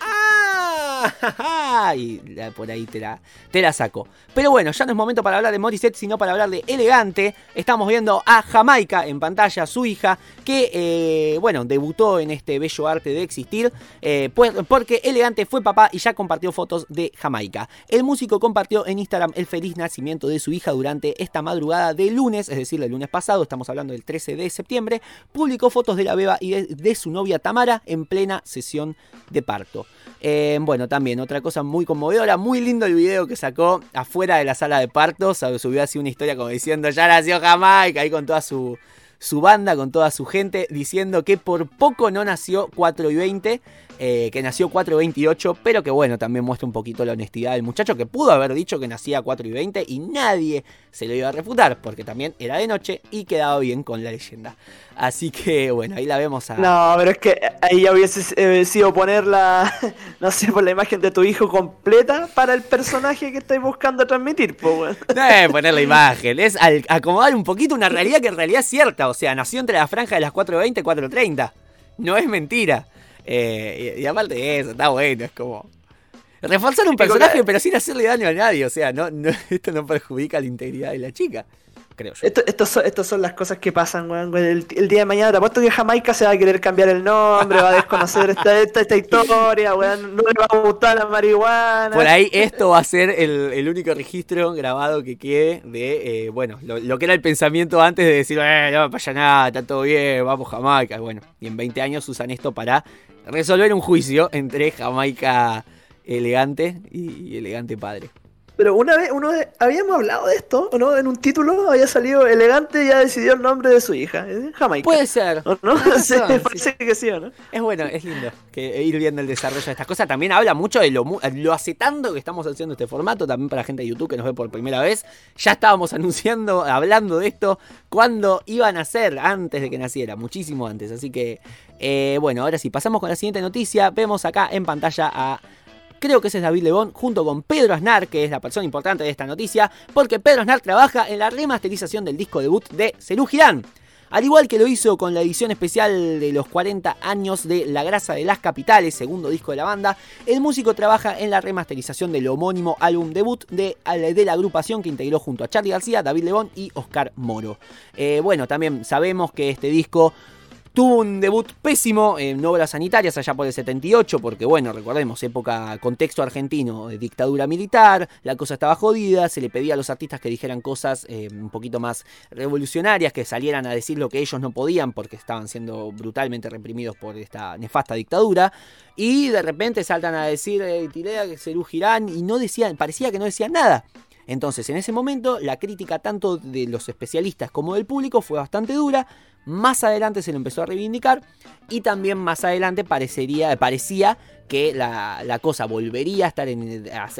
¡ah! Y por ahí te la, te la saco. Pero bueno, ya no es momento para hablar de Morissette, sino para hablar de Elegante. Estamos viendo a Jamaica en pantalla, su hija, que, eh, bueno, debutó en este bello arte de existir, eh, pues, porque Elegante fue papá y ya compartió fotos de Jamaica. El músico compartió en Instagram el feliz nacimiento de su hija durante esta madrugada de lunes, es decir, el lunes pasado, estamos hablando del 13 de septiembre, publicó fotos de la beba y de, de su novia Tamara en plena sesión de parto. Eh, bueno, también otra cosa muy conmovedora, muy lindo el video que sacó afuera de la sala de partos, subió así una historia como diciendo, ya nació Jamaica, ahí con toda su, su banda, con toda su gente, diciendo que por poco no nació 4 y 20, eh, que nació 4 y 28, pero que bueno, también muestra un poquito la honestidad del muchacho, que pudo haber dicho que nacía 4 y 20 y nadie se lo iba a refutar, porque también era de noche y quedaba bien con la leyenda. Así que bueno, ahí la vemos a... No, pero es que ahí ya hubiese eh, sido poner la, no sé, por la imagen de tu hijo completa para el personaje que estáis buscando transmitir, pues. No es poner la imagen, es al- acomodar un poquito una realidad que en realidad es cierta. O sea, nació entre la franja de las 4.20 y 4.30. No es mentira. Eh, y, y aparte de eso, está bueno, es como. Reforzar un personaje, pero sin hacerle daño a nadie. O sea, no, no- esto no perjudica la integridad de la chica. Creo yo. Esto, estos son, estos son las cosas que pasan, weón. El, el día de mañana te apuesto que Jamaica se va a querer cambiar el nombre, va a desconocer esta, esta, esta historia, weón. No le va a gustar la marihuana. Por ahí esto va a ser el, el único registro grabado que quede de, eh, bueno, lo, lo que era el pensamiento antes de decir, eh, no pasa nada, está todo bien, vamos Jamaica. Bueno, y en 20 años usan esto para resolver un juicio entre Jamaica elegante y, y elegante padre. Pero una vez, uno habíamos hablado de esto, ¿o no? En un título había salido elegante y ya decidió el nombre de su hija. ¿eh? Jamaica. Puede ser. ¿O no? Tienes Sí, razón, sí. parece que sí, ¿o no? Es bueno, es lindo que ir viendo el desarrollo de estas cosas. También habla mucho de lo, lo hace tanto que estamos haciendo este formato. También para la gente de YouTube que nos ve por primera vez. Ya estábamos anunciando, hablando de esto cuando iban a ser, antes de que naciera, muchísimo antes. Así que, eh, bueno, ahora sí, pasamos con la siguiente noticia. Vemos acá en pantalla a Creo que ese es David Lebón junto con Pedro Aznar, que es la persona importante de esta noticia, porque Pedro Aznar trabaja en la remasterización del disco debut de Serú Girán. Al igual que lo hizo con la edición especial de los 40 años de La Grasa de las Capitales, segundo disco de la banda, el músico trabaja en la remasterización del homónimo álbum debut de, de la agrupación que integró junto a Charlie García, David Lebón y Oscar Moro. Eh, bueno, también sabemos que este disco Tuvo un debut pésimo en obras sanitarias allá por el 78, porque bueno, recordemos, época, contexto argentino, de dictadura militar, la cosa estaba jodida, se le pedía a los artistas que dijeran cosas eh, un poquito más revolucionarias, que salieran a decir lo que ellos no podían porque estaban siendo brutalmente reprimidos por esta nefasta dictadura, y de repente saltan a decir, eh, tiré a Serú Girán, y no decían, parecía que no decían nada. Entonces, en ese momento, la crítica tanto de los especialistas como del público fue bastante dura. Más adelante se lo empezó a reivindicar y también más adelante parecería, parecía que la, la cosa volvería a estar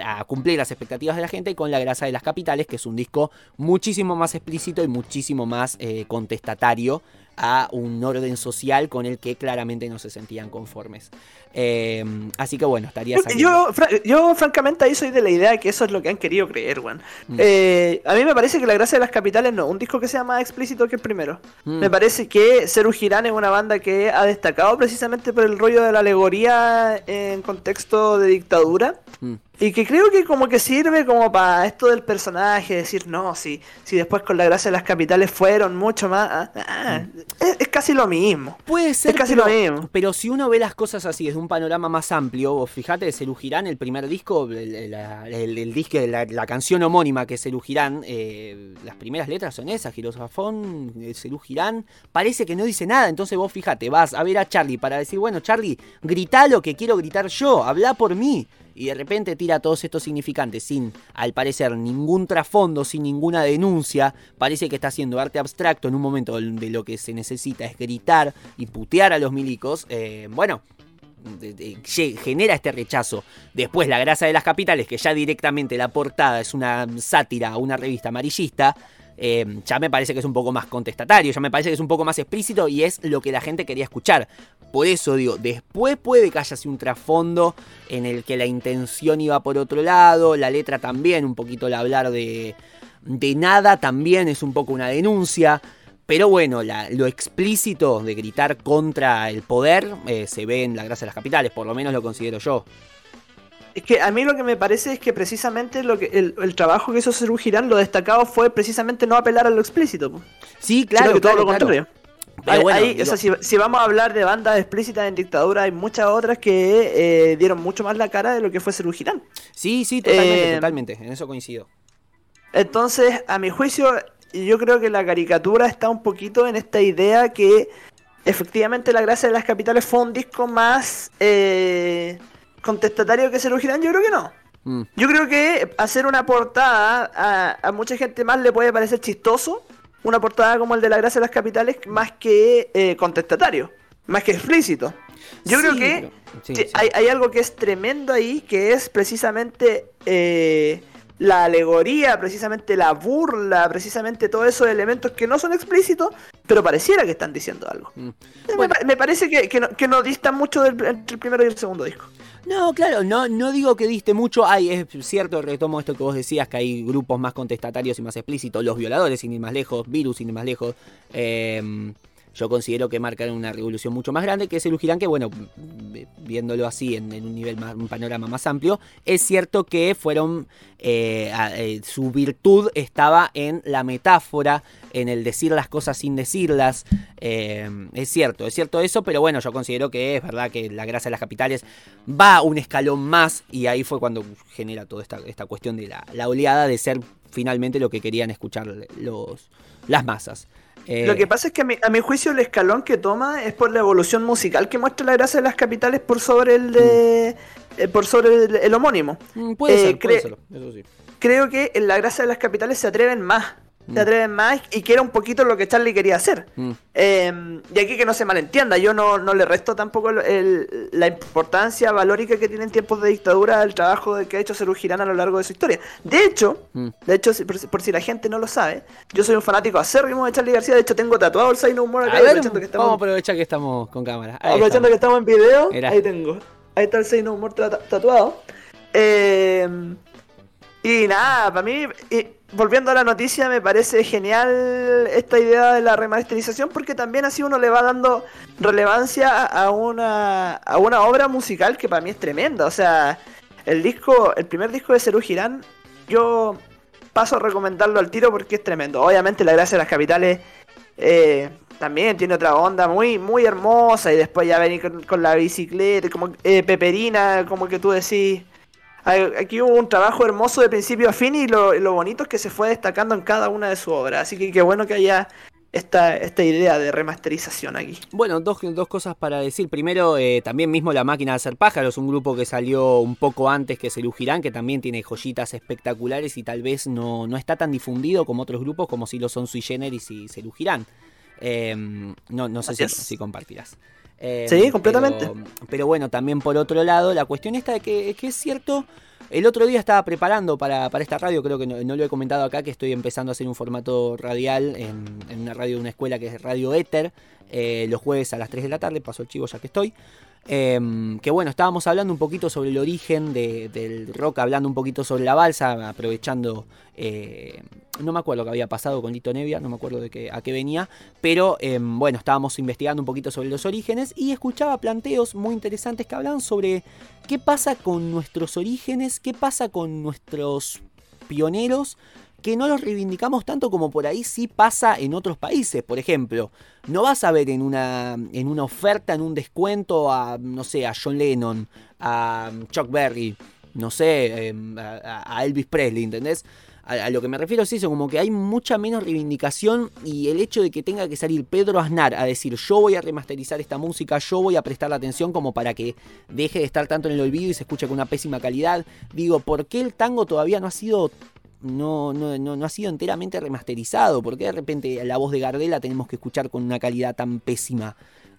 a cumplir las expectativas de la gente con La Grasa de las Capitales, que es un disco muchísimo más explícito y muchísimo más eh, contestatario a un orden social con el que claramente no se sentían conformes. Eh, así que bueno, estaría saliendo. Yo, fra- yo, francamente, ahí soy de la idea de que eso es lo que han querido creer, weón. Mm. Eh, a mí me parece que La Gracia de las Capitales no, un disco que sea más explícito que el primero. Mm. Me parece que Seru Girán es una banda que ha destacado precisamente por el rollo de la alegoría en contexto de dictadura. Mm. Y que creo que como que sirve como para esto del personaje, decir, no, si, si después con la gracia de las capitales fueron mucho más... ah, ah, es, es casi lo mismo. Puede ser, casi pero, lo mismo. pero si uno ve las cosas así desde un panorama más amplio, vos fíjate, Serú Girán, el primer disco, el, el- el- el disco, la, la canción homónima que es Serú Girán, eh, las primeras letras son esas, Girosafón, eh, Serú Girán, parece que no dice nada, entonces vos fíjate, vas a ver a Charlie para decir, bueno, Charlie, grita lo que quiero gritar yo, habla por mí. Y de repente tira todos estos significantes sin, al parecer, ningún trasfondo, sin ninguna denuncia. Parece que está haciendo arte abstracto en un momento donde lo que se necesita es gritar y putear a los milicos. Eh, bueno, genera este rechazo. Después La Grasa de las Capitales, que ya directamente la portada es una sátira a una revista amarillista. Eh, ya me parece que es un poco más contestatario, ya me parece que es un poco más explícito y es lo que la gente quería escuchar. Por eso digo, después puede que haya así un trasfondo en el que la intención iba por otro lado, la letra también, un poquito el hablar de, de nada también es un poco una denuncia. Pero bueno, lo explícito de gritar contra el poder eh, se ve en la Gracia de las Capitales, por lo menos lo considero yo. Es que a mí lo que me parece es que precisamente lo que el, el trabajo que hizo Seru Girán, lo destacado fue precisamente no apelar a lo explícito. po. Sí, claro, que todo lo claro. contrario. Pero Hay- bueno, hay- digo- o sea, si, si vamos a hablar de bandas explícitas en dictadura, hay muchas otras que eh, dieron mucho más la cara de lo que fue Girán. Sí, sí, totalmente, Eh, totalmente, en eso coincido. Entonces, a mi juicio, yo creo que la caricatura está un poquito en esta idea que efectivamente La Gracia de las Capitales fue un disco más eh, contestatario que Seru Girán. Yo creo que no. Mm, Yo creo que hacer una portada a, a mucha gente más le puede parecer chistoso. Una portada como el de La Gracia de las Capitales, más que eh, contestatario, más que explícito. Yo Sí, creo que sí, Sí. Hay, hay algo que es tremendo ahí, que es precisamente eh, la alegoría, precisamente la burla, precisamente todos esos elementos que no son explícitos, pero pareciera que están diciendo algo. mm. Bueno. pa- Me, parece que, que no, que no distan mucho del, entre el primero y el segundo disco. No, claro, no, no digo que diste mucho. Hay, es cierto, retomo esto que vos decías, que hay grupos más contestatarios y más explícitos. Los violadores, sin ir más lejos, Virus, sin ir más lejos. Eh, yo considero que marcan una revolución mucho más grande, que es el Ujirán, que bueno, viéndolo así en, un nivel más, un panorama más amplio, es cierto que fueron, eh, eh, su virtud estaba en la metáfora, en el decir las cosas sin decirlas. Eh, es cierto, es cierto eso, pero bueno, yo considero que es verdad que la gracia de las capitales va un escalón más y ahí fue cuando genera toda esta, esta cuestión de la, la oleada de ser finalmente lo que querían escuchar los, las masas. Eh, Lo que pasa es que a mi, a mi juicio el escalón que toma es por la evolución musical que muestra la gracia de las capitales por sobre el de... eh, por sobre el, el homónimo. mm, puede eh, ser, puede cre- ser, eso sí. creo que en la gracia de las capitales se atreven más. Se atreven más y que era un poquito lo que Charlie quería hacer. Mm. Eh, y aquí que no se malentienda, yo no, no le resto tampoco el- el- la importancia valórica que tiene en tiempos de dictadura el trabajo que ha hecho Serú Girán a lo largo de su historia. De hecho, Mm. de hecho, por, si- por si la gente no lo sabe, yo soy un fanático acérrimo de Charlie García, de hecho tengo tatuado el No More acá, aprovechando que estamos, vamos a aprovechar que estamos con cámara. Ahí aprovechando que estamos. en video, Era. ahí tengo. Ahí está el More tra- tatuado. Eh, y nada, para mí, y volviendo a la noticia, me parece genial esta idea de la remasterización porque también así uno le va dando relevancia a una, a una obra musical que para mí es tremenda. O sea, el disco, el primer disco de Serú Girán, yo paso a recomendarlo al tiro porque es tremendo. Obviamente la gracia de las capitales eh, también tiene otra onda muy, muy hermosa y después ya venir con, con la bicicleta, como eh, Peperina, como que tú decís. Aquí hubo un trabajo hermoso de principio a fin y lo, lo bonito es que se fue destacando en cada una de sus obras. Así que qué bueno que haya esta, esta idea de remasterización aquí. Bueno, dos, dos cosas para decir. Primero, eh, también mismo La Máquina de Hacer Pájaros, un grupo que salió un poco antes que Cerú Girán, que también tiene joyitas espectaculares y tal vez no, no está tan difundido como otros grupos como si lo son Sui Generis y Cerú Girán. Em, no, no sé si, si, compartirás. Em, sí, completamente. Pero, bueno, también por otro lado, la cuestión esta de que, que es cierto el otro día estaba preparando para, esta radio, creo que no, lo he comentado acá, que estoy empezando a hacer un formato radial en, una radio de una escuela que es Radio Éter, eh, los jueves a las 3 de la tarde, paso el chivo ya que estoy. Em, que bueno, estábamos hablando un poquito sobre el origen del rock, hablando un poquito sobre la balsa, aprovechando, eh, no me acuerdo qué había pasado con Lito Nevia, no me acuerdo de qué, a qué venía, pero em, bueno, estábamos investigando un poquito sobre los orígenes y escuchaba planteos muy interesantes que hablaban sobre qué pasa con nuestros orígenes, qué pasa con nuestros pioneros que no los reivindicamos tanto como por ahí sí pasa en otros países. Por ejemplo, no vas a ver en una, en una oferta, en un descuento a, no sé, a John Lennon, a Chuck Berry, no sé, em, a, Elvis Presley, ¿entendés? A, lo que me refiero es eso, como que hay mucha menos reivindicación y el hecho de que tenga que salir Pedro Aznar a decir yo voy a remasterizar esta música, yo voy a prestar la atención como para que deje de estar tanto en el olvido y se escuche con una pésima calidad. Digo, ¿por qué el tango todavía no ha sido no, no, no, ha sido enteramente remasterizado. porque de repente la voz de Gardela tenemos que escuchar con una calidad tan pésima?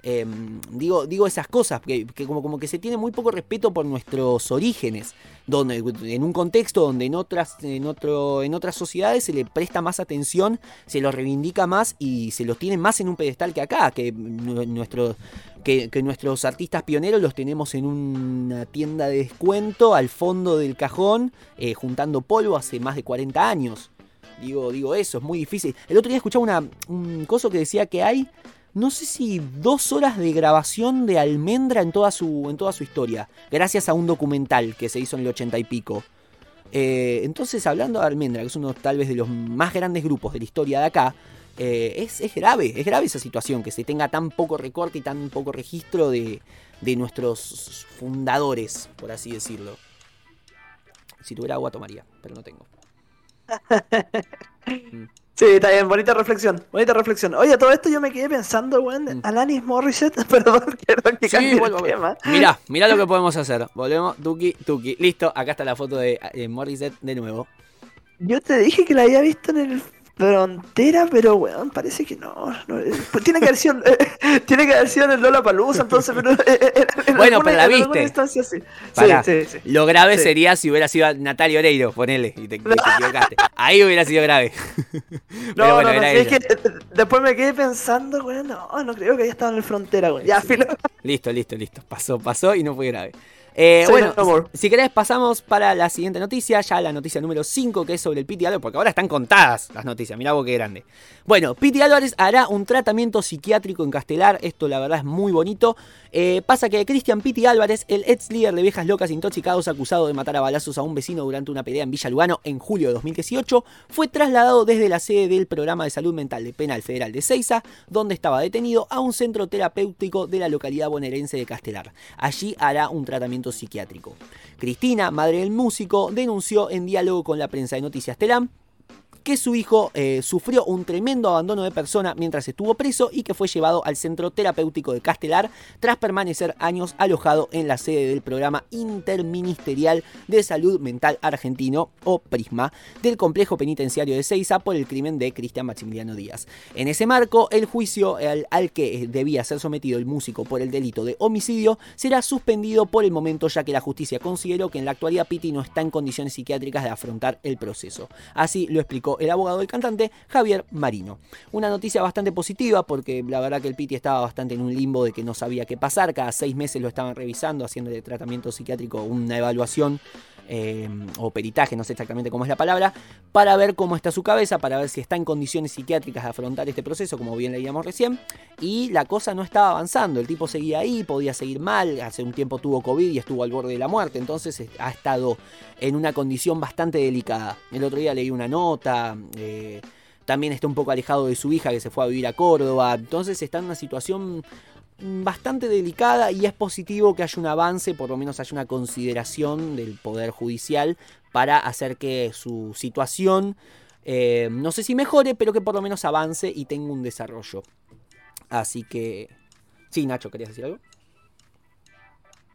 Em, digo, digo esas cosas, que, como, como que se tiene muy poco respeto por nuestros orígenes, donde, en un contexto donde en otras, en, otro, en otras sociedades se le presta más atención, se los reivindica más y se los tiene más en un pedestal que acá, que, nuestro, que, nuestros artistas pioneros los tenemos en una tienda de descuento al fondo del cajón, eh, juntando polvo hace más de 40 años. Digo, digo eso, es muy difícil. El otro día escuchaba una, un coso que decía que hay no sé si dos horas de grabación de Almendra en toda su, en toda su historia, gracias a un documental que se hizo en el ochenta y pico. Eh, entonces, hablando de Almendra, que es uno tal vez de los más grandes grupos de la historia de acá, eh, es, es, grave, es grave esa situación, que se tenga tan poco recorte y tan poco registro de, de nuestros fundadores, por así decirlo. Si tuviera agua tomaría, pero no tengo. Mm. Sí, está bien, bonita reflexión, bonita reflexión. Oye, todo esto yo me quedé pensando, weón, mm. Alanis Morissette, perdón, perdón que cambie el tema. Mirá, mirá lo que podemos hacer. Volvemos, tuki, tuki. Listo, acá está la foto de eh, Morissette de nuevo. Yo te dije que la había visto en el frontera, pero weón, parece que no. Eh, pues tiene que haber sido, eh, tiene que haber sido en el Lola Palusa, entonces, pero eh, Bueno, pero la viste. Sí. Sí, sí, Lo grave sería si hubiera sido Natalia Oreiro, ponele, y te, equivocaste. Ahí hubiera sido grave. no, no, no, es que después me quedé pensando, weón, no, no creo que haya estado en el frontera, weón. Ya, filo. Listo, listo, listo. Pasó, pasó y no fue grave. Eh, bueno, si querés pasamos para la siguiente noticia, ya la noticia número 5 que es sobre el Piti Álvarez, porque ahora están contadas las noticias, mirá vos qué grande. Bueno, Piti Álvarez hará un tratamiento psiquiátrico en Castelar, esto la verdad es muy bonito. Eh, pasa que Cristian Piti Álvarez, el ex líder de Viejas Locas Intoxicados, acusado de matar a balazos a un vecino durante una pelea en Villa Lugano en julio de 2018, fue trasladado desde la sede del programa de salud mental de Penal Federal de Ceiza, donde estaba detenido, a un centro terapéutico de la localidad bonaerense de Castelar. Allí hará un tratamiento psiquiátrico. Cristina, madre del músico, denunció en diálogo con la prensa de Noticias Telam que su hijo eh, sufrió un tremendo abandono de persona mientras estuvo preso y que fue llevado al centro terapéutico de Castelar tras permanecer años alojado en la sede del programa interministerial de salud mental argentino o PRISMA del complejo penitenciario de Ceiza por el crimen de Cristian Maximiliano Díaz. En ese marco, el juicio al, al que debía ser sometido el músico por el delito de homicidio será suspendido por el momento ya que la justicia consideró que en la actualidad Piti no está en condiciones psiquiátricas de afrontar el proceso. Así lo explicó el abogado del cantante Javier Marino. Una noticia bastante positiva porque la verdad que el Piti estaba bastante en un limbo de que no sabía qué pasar, cada seis meses lo estaban revisando, haciendo de tratamiento psiquiátrico una evaluación eh, o peritaje, no sé exactamente cómo es la palabra, para ver cómo está su cabeza, para ver si está en condiciones psiquiátricas de afrontar este proceso, como bien leíamos recién, y la cosa no estaba avanzando, el tipo seguía ahí, podía seguir mal, hace un tiempo tuvo COVID y estuvo al borde de la muerte, entonces ha estado en una condición bastante delicada. El otro día leí una nota, eh, también está un poco alejado de su hija que se fue a vivir a Córdoba, entonces está en una situación bastante delicada y es positivo que haya un avance, por lo menos haya una consideración del Poder Judicial para hacer que su situación Eh, no sé si mejore, pero que por lo menos avance y tenga un desarrollo. Así que... Sí, Nacho, ¿querías decir algo?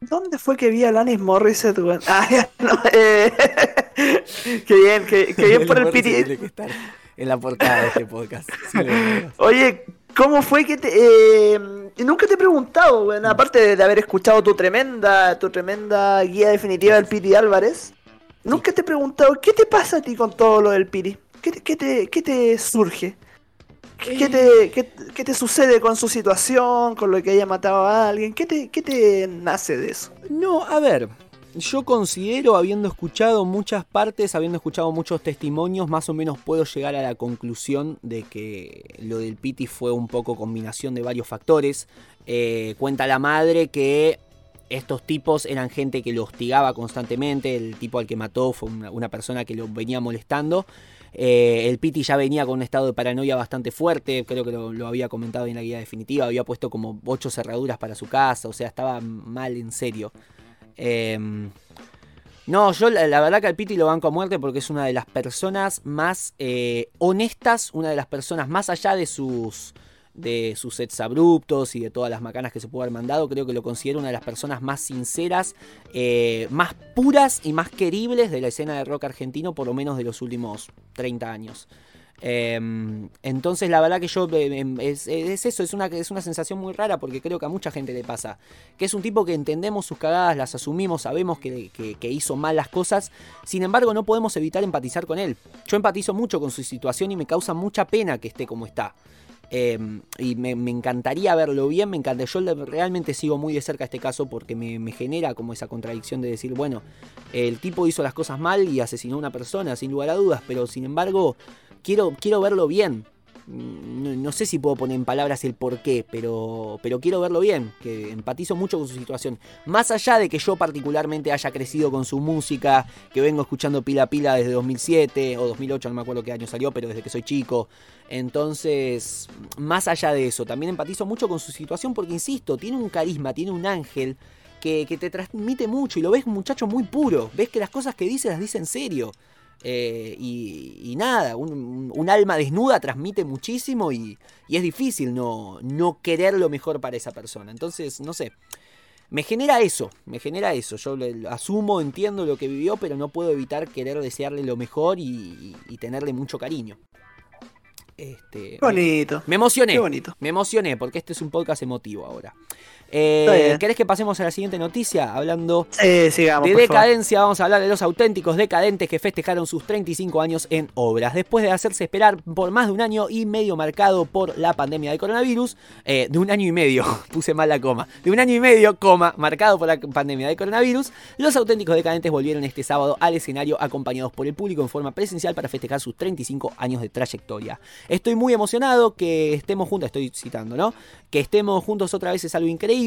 ¿Dónde fue que vi a Alanis Morissette? Ah, no, eh... qué bien, qué, qué bien por el piti. en la portada de este podcast. Oye, ¿cómo fue que te... eh, nunca te he preguntado, weón, aparte de, haber escuchado tu tremenda, tu tremenda guía definitiva del Piti Álvarez, nunca te he preguntado, ¿qué te pasa a ti con todo lo del Piti? ¿Qué te, qué te, qué te surge? ¿Qué, qué te, qué, qué te sucede con su situación, con lo que haya matado a alguien? ¿Qué te, qué te nace de eso? No, a ver, yo considero, habiendo escuchado muchas partes, habiendo escuchado muchos testimonios, más o menos puedo llegar a la conclusión de que lo del Piti fue un poco combinación de varios factores. Eh, cuenta la madre que estos tipos eran gente que lo hostigaba constantemente, el tipo al que mató fue una, persona que lo venía molestando. Eh, el Piti ya venía con un estado de paranoia bastante fuerte, creo que lo, lo había comentado en la guía definitiva, había puesto como ocho cerraduras para su casa, o sea, estaba mal en serio. Eh, no, yo la, la verdad que al Piti lo banco a muerte porque es una de las personas más eh, honestas, una de las personas más allá de sus de sus sets abruptos y de todas las macanas que se pudo haber mandado, creo que lo considero una de las personas más sinceras, eh, más puras y más queribles de la escena de rock argentino, por lo menos de los últimos 30 años. Eh, entonces la verdad que yo eh, es, es eso, es una, es una sensación muy rara porque creo que a mucha gente le pasa. Que es un tipo que entendemos sus cagadas, las asumimos, sabemos que, hizo mal las cosas, sin embargo no podemos evitar empatizar con él. Yo empatizo mucho con su situación y me causa mucha pena que esté como está. Y me, encantaría verlo bien, me encanta. Yo realmente sigo muy de cerca este caso porque me, me genera como esa contradicción de decir, bueno, el tipo hizo las cosas mal y asesinó a una persona, sin lugar a dudas, pero sin embargo, quiero, quiero verlo bien. Mm, No, no sé si puedo poner en palabras el por qué, pero, pero quiero verlo bien, que empatizo mucho con su situación. Más allá de que yo particularmente haya crecido con su música, que vengo escuchando pila a pila desde 2007 o 2008, no me acuerdo qué año salió, pero desde que soy chico. Entonces, más allá de eso, también empatizo mucho con su situación porque, insisto, tiene un carisma, tiene un ángel que, que te transmite mucho y lo ves un muchacho muy puro. Ves que las cosas que dice las dice en serio. Eh, y, y nada, un, alma desnuda transmite muchísimo y, y es difícil no, no querer lo mejor para esa persona. Entonces, no sé, me genera eso, me genera eso. Yo le- asumo, entiendo lo que vivió, pero no puedo evitar querer desearle lo mejor y, tenerle mucho cariño. Este, bonito. me emocioné. Qué bonito. Me emocioné porque este es un podcast emotivo ahora. Eh. ¿Querés que pasemos a la siguiente noticia? Hablando Sí, sigamos. de favor. decadencia, vamos a hablar de los auténticos decadentes que festejaron sus 35 años en obras. Después de hacerse esperar por más de un año y medio marcado por la pandemia de coronavirus, eh, de un año y medio, puse mal la coma, de un año y medio, coma, marcado por la pandemia de coronavirus, los auténticos decadentes volvieron este sábado al escenario acompañados por el público en forma presencial para festejar sus 35 años de trayectoria. Estoy muy emocionado que estemos juntos, estoy citando, ¿no? Que estemos juntos otra vez es algo increíble,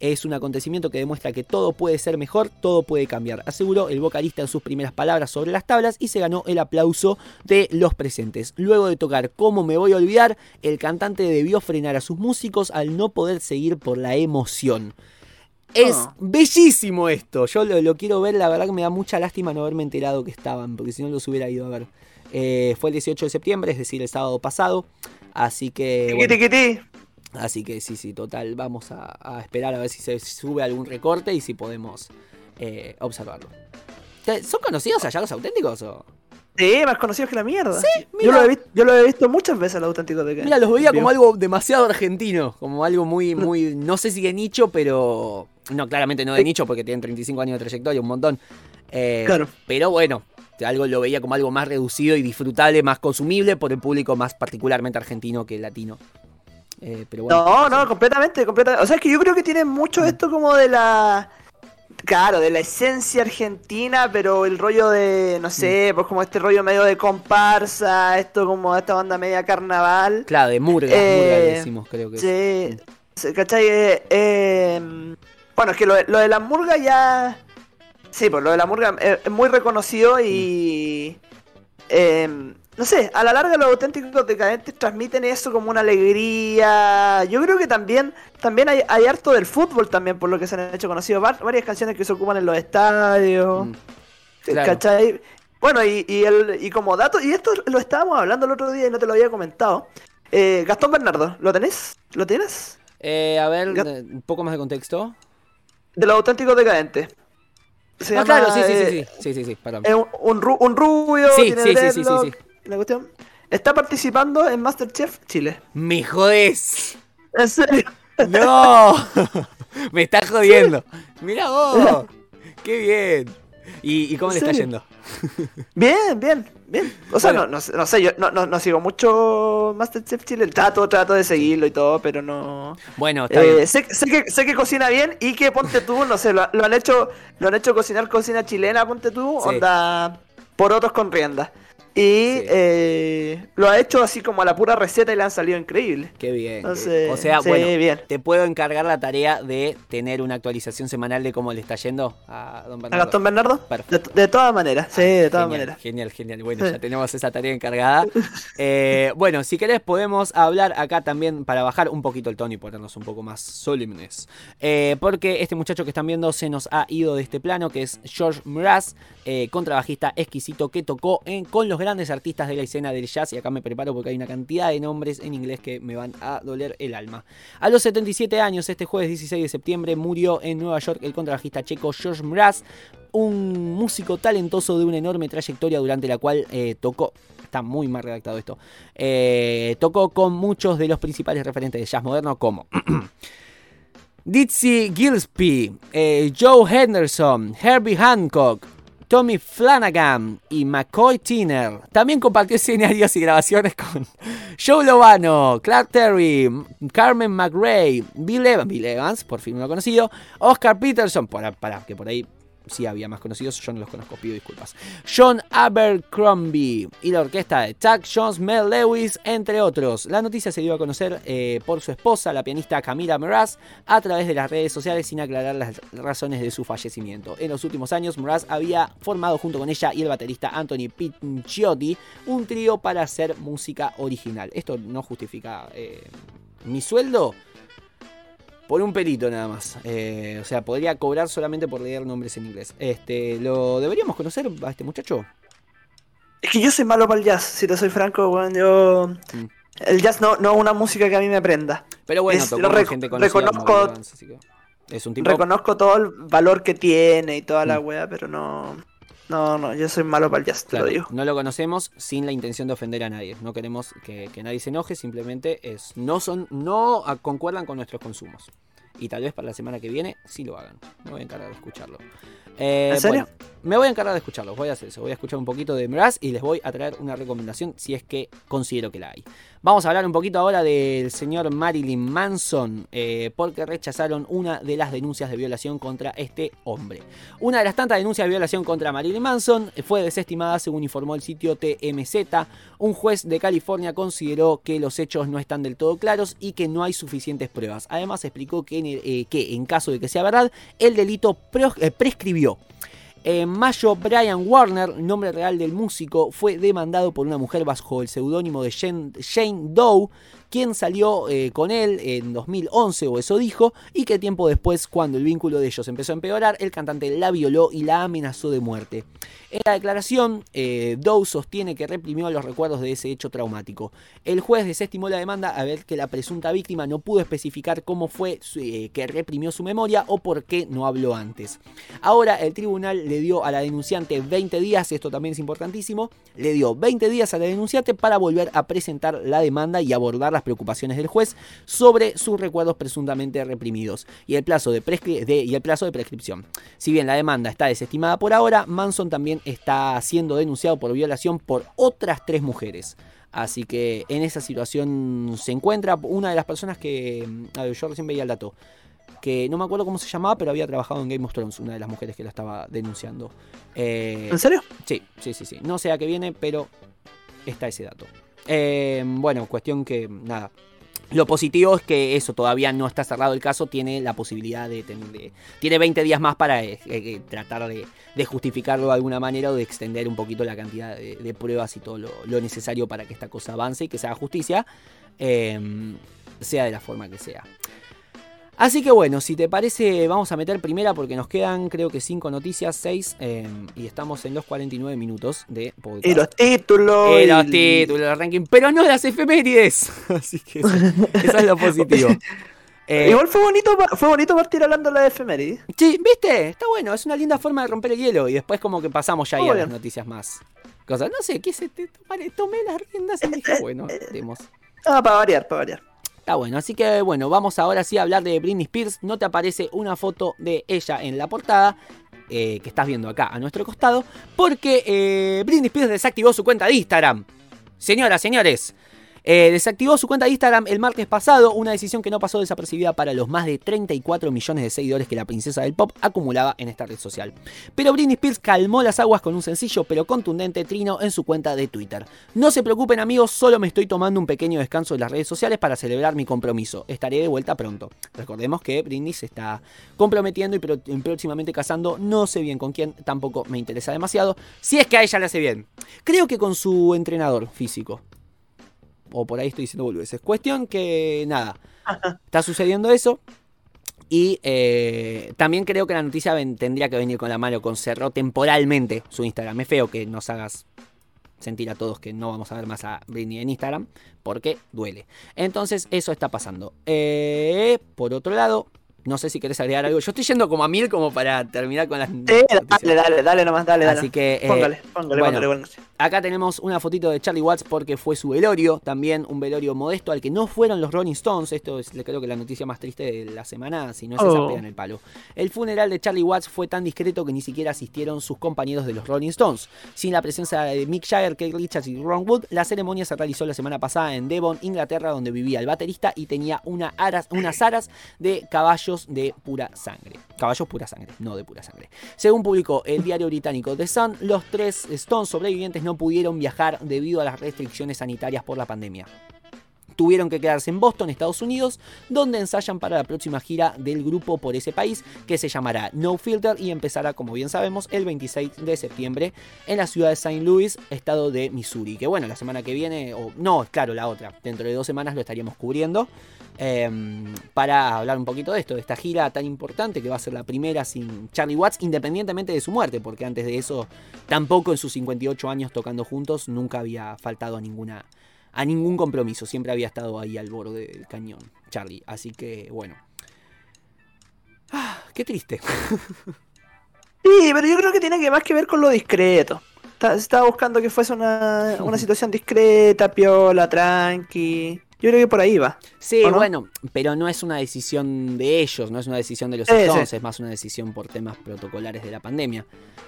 es un acontecimiento que demuestra que todo puede ser mejor, todo puede cambiar, aseguró el vocalista en sus primeras palabras sobre las tablas y se ganó el aplauso de los presentes. Luego de tocar ¿Cómo me voy a olvidar? El cantante debió frenar a sus músicos al no poder seguir por la emoción. Es Ah. bellísimo esto. Yo lo, lo quiero ver. La verdad que me da mucha lástima no haberme enterado que estaban, porque si no los hubiera ido a ver. Eh, fue el 18 de septiembre, es decir, el sábado pasado. Así que. bueno. Así que sí, sí, total. Vamos a, a esperar a ver si se sube algún recorte y si podemos eh, observarlo. ¿Te- ¿Son conocidos allá los auténticos? O? Sí, más conocidos que la mierda. Sí, yo, mira. lo he visto, yo lo he visto muchas veces al auténtico de Mira, los veía como algo demasiado argentino, como algo muy, muy, no sé si de nicho, pero... No, claramente no de nicho porque tienen 35 años de trayectoria, un montón. Eh, Claro. Pero bueno, algo lo veía como algo más reducido y disfrutable, más consumible por el público más particularmente argentino que latino. Eh, pero bueno. No, no, completamente, completamente. O sea, es que yo creo que tiene mucho esto como de la. Claro, de la esencia argentina, pero el rollo de, no sé, pues como este rollo medio de comparsa, esto como esta banda media carnaval. Claro, de murga, Eh, murga le decimos, creo que Sí, sí, ¿cachai? Eh, eh, bueno, es que lo, de- lo de la murga ya... Sí, pues lo de la murga es, es muy reconocido y... eh, no sé, a la larga los auténticos decadentes transmiten eso como una alegría. Yo creo que también también hay, hay harto del fútbol también, por lo que se han hecho conocidos. var- varias canciones que se ocupan en los estadios. Mm, claro. ¿Cachai? Bueno, y, y, el, y como dato, y esto lo estábamos hablando el otro día y no te lo había comentado. Eh, Gastón Bernardo, ¿lo tenés? ¿Lo tienes? Eh, a ver, eh, un poco más de contexto. De los auténticos decadentes. Se Ah, llama, claro, sí, sí, eh, sí, sí, sí, sí, sí. Es un, un ru- un rubio, Sí, tiene sí, sí, sí, sí. La cuestión. Está participando en Masterchef Chile. ¡Me jodés! ¿En serio? ¡No! Me estás jodiendo. Mira vos. ¡Qué bien! ¿Y, y cómo le ¿En está yendo? Bien, bien, bien. O sea, Bueno. no, no, sé- no sé, yo no, no, no sigo mucho Masterchef Chile. Trato, trato de seguirlo y todo, pero no. Bueno, está Eh, bien. sé, sé que, sé que cocina bien y que ponte tú, no sé, lo, lo han hecho, lo han hecho cocinar cocina chilena, ponte tú, Sí. onda porotos con rienda. Y Sí. eh, lo ha hecho así como a la pura receta y le han salido increíbles. Qué bien. Entonces, o sea, sí, bueno, bien. te puedo encargar la tarea de tener una actualización semanal de cómo le está yendo a Don ¿A Bernardo. Gastón Bernardo? De, Perfecto. de todas maneras, sí, de todas maneras. Genial, genial. Bueno, ya tenemos esa tarea encargada. Eh, bueno, si querés podemos hablar acá también para bajar un poquito el tono y ponernos un poco más solemnes. Eh, porque este muchacho que están viendo se nos ha ido de este plano, que es George Mraz, contrabajista exquisito que tocó en- con los grandes artistas de la escena del jazz. Y acá me preparo porque hay una cantidad de nombres en inglés que me van a doler el alma. A los 77 años, este jueves 16 de septiembre, murió en Nueva York el contrabajista checo George Mraz, un músico talentoso de una enorme trayectoria durante la cual eh, tocó. Está muy mal redactado esto. eh, tocó con muchos de los principales referentes de jazz moderno como Dizzy Gillespie, eh, Joe Henderson, Herbie Hancock, Tommy Flanagan y McCoy Tyner. También compartió escenarios y grabaciones con Joe Lovano, Clark Terry, Carmen McRae, Bill Evans, Bill Evans, por fin uno conocido, Oscar Peterson, para, para que por ahí sí había más conocidos, yo no los conozco, pido disculpas. John Abercrombie y la orquesta de Chuck Jones, Mel Lewis, entre otros. La noticia se dio a conocer eh, por su esposa, la pianista Camila Mraz, a través de las redes sociales sin aclarar las razones de su fallecimiento. En los últimos años, Mraz había formado junto con ella y el baterista Anthony Picciotti un trío para hacer música original. Esto no justifica eh, mi sueldo. Por un pelito nada más. Eh, o sea, podría cobrar solamente por leer nombres en inglés. Este, ¿Lo deberíamos conocer a este muchacho? Es que yo soy malo para el jazz, si te soy franco, weón, yo... Mm. El jazz no, no es una música que a mí me aprenda. Pero bueno, Es- lo rec- gente reconozco- es un tipo. Reconozco todo el valor que tiene y toda la Mm. wea, pero no... No, no, yo soy malo para el jazz, te lo digo. no lo conocemos sin la intención de ofender a nadie. No queremos que, que nadie se enoje, simplemente es no son no concuerdan con nuestros consumos. Y tal vez para la semana que viene sí lo hagan. Me voy a encargar de escucharlo. Eh, ¿En serio? bueno, me voy a encargar de escucharlo. Voy a hacer eso. Voy a escuchar un poquito de Mraz y les voy a traer una recomendación si es que considero que la hay. Vamos a hablar un poquito ahora del señor Marilyn Manson, eh, porque rechazaron una de las denuncias de violación contra este hombre. Una de las tantas denuncias de violación contra Marilyn Manson fue desestimada según informó el sitio TMZ. Un juez de California consideró que los hechos no están del todo claros y que no hay suficientes pruebas. Además explicó que en, el- eh, que en caso de que sea verdad, el delito eh, En mayo, Brian Warner, nombre real del músico, fue demandado por una mujer bajo el seudónimo de Jane Doe, quien salió eh, con él en 2011, o eso dijo, y que tiempo después, cuando el vínculo de ellos empezó a empeorar, el cantante la violó y la amenazó de muerte. En la declaración, eh, Doe sostiene que reprimió los recuerdos de ese hecho traumático. El juez desestimó la demanda a ver que la presunta víctima no pudo especificar cómo fue eh, que reprimió su memoria o por qué no habló antes. Ahora el tribunal le dio a la denunciante 20 días, esto también es importantísimo, le dio 20 días a la denunciante para volver a presentar la demanda y abordar las preocupaciones del juez sobre sus recuerdos presuntamente reprimidos y el plazo de, prescri- de- y el plazo de prescripción. Si bien la demanda está desestimada por ahora, Manson también está siendo denunciado por violación por otras tres mujeres. Así que en esa situación se encuentra una de las personas que... A ver, yo recién veía el dato que no me acuerdo cómo se llamaba, pero había trabajado en Game of Thrones, una de las mujeres que lo estaba denunciando. Eh, ¿En serio? sí, sí, sí, sí. No sé a qué viene, pero está ese dato. Eh, bueno, cuestión que, nada. Lo positivo es que eso todavía no está cerrado el caso, tiene la posibilidad de tener. de- tiene 20 días más para eh, eh, tratar de, justificarlo de alguna manera o de extender un poquito la cantidad de, pruebas y todo lo, necesario para que esta cosa avance y que se haga justicia, eh, sea de la forma que sea. Así que bueno, si te parece, vamos a meter primera porque nos quedan creo que cinco noticias, seis, eh, y estamos en los 49 minutos de podcast. Y los títulos. Y los títulos, el ranking, pero no las efemérides. Así que eso, eso es lo positivo. Eh, Igual fue bonito, fue bonito partir hablando de la efeméride. Sí, ¿viste? Está bueno, es una linda forma de romper el hielo y después como que pasamos ya ahí Muy a las noticias más. Cosas, no sé, quise, te, tomé, tomé las riendas y dije, bueno, demos. Ah, para variar, para variar. Está bueno, así que bueno, vamos ahora sí a hablar de Britney Spears. No te aparece una foto de ella en la portada, eh, que estás viendo acá a nuestro costado, porque eh, Britney Spears desactivó su cuenta de Instagram. Señoras, señores, eh, desactivó su cuenta de Instagram el martes pasado, una decisión que no pasó desapercibida para los más de 34 millones de seguidores que la princesa del pop acumulaba en esta red social. Pero Britney Spears calmó las aguas con un sencillo pero contundente trino en su cuenta de Twitter. No se preocupen amigos, solo me estoy tomando un pequeño descanso de las redes sociales para celebrar mi compromiso. Estaré de vuelta pronto. Recordemos que Britney se está comprometiendo y próximamente casando, no sé bien con quién, tampoco me interesa demasiado, si es que a ella le hace bien. Creo que con su entrenador físico. O por ahí estoy diciendo boludeces. Cuestión que nada, está sucediendo eso. Y eh, también creo que la noticia ven- tendría que venir con la mano con cerró temporalmente su Instagram. Es feo que nos hagas sentir a todos que no vamos a ver más a Britney en Instagram porque duele. Entonces eso está pasando. Eh, por otro lado, no sé si querés agregar algo. Yo estoy yendo como a mil como para terminar con las Sí, dale, dale, dale nomás, dale, dale. Así que eh, Póngale, póngale, bueno, póngale. Acá tenemos una fotito de Charlie Watts porque fue su velorio, también un velorio modesto al que no fueron los Rolling Stones. Esto es creo que la noticia más triste de la semana, si no es esa Oh. pegan el palo. El funeral de Charlie Watts fue tan discreto que ni siquiera asistieron sus compañeros de los Rolling Stones. Sin la presencia de Mick Jagger, Keith Richards y Ron Wood, la ceremonia se realizó la semana pasada en Devon, Inglaterra, donde vivía el baterista y tenía una aras- unas aras de caballos de pura sangre. Caballos pura sangre, no de pura sangre. Según publicó el diario británico The Sun, los tres Stones sobrevivientes no pudieron viajar debido a las restricciones sanitarias por la pandemia. Tuvieron que quedarse en Boston, Estados Unidos, donde ensayan para la próxima gira del grupo por ese país, que se llamará No Filter y empezará, como bien sabemos, el 26 de septiembre en la ciudad de St. Louis, estado de Missouri. Que bueno, la semana que viene, o no, claro, la otra, dentro de dos semanas lo estaríamos cubriendo. Em, para hablar un poquito de esto, de esta gira tan importante que va a ser la primera sin Charlie Watts, independientemente de su muerte, porque antes de eso, tampoco en sus 58 años tocando juntos, nunca había faltado a ninguna a ningún compromiso, siempre había estado ahí al borde del cañón, Charlie. Así que, bueno. Ah, qué triste. Sí, pero yo creo que tiene que más que ver con lo discreto. Ta- Estaba buscando que fuese una, una situación discreta, piola, tranqui. Yo creo que por ahí va. Sí, bueno, pero no es una decisión de ellos, no es una decisión de los sí. Stones, es más una decisión por temas protocolares de la pandemia.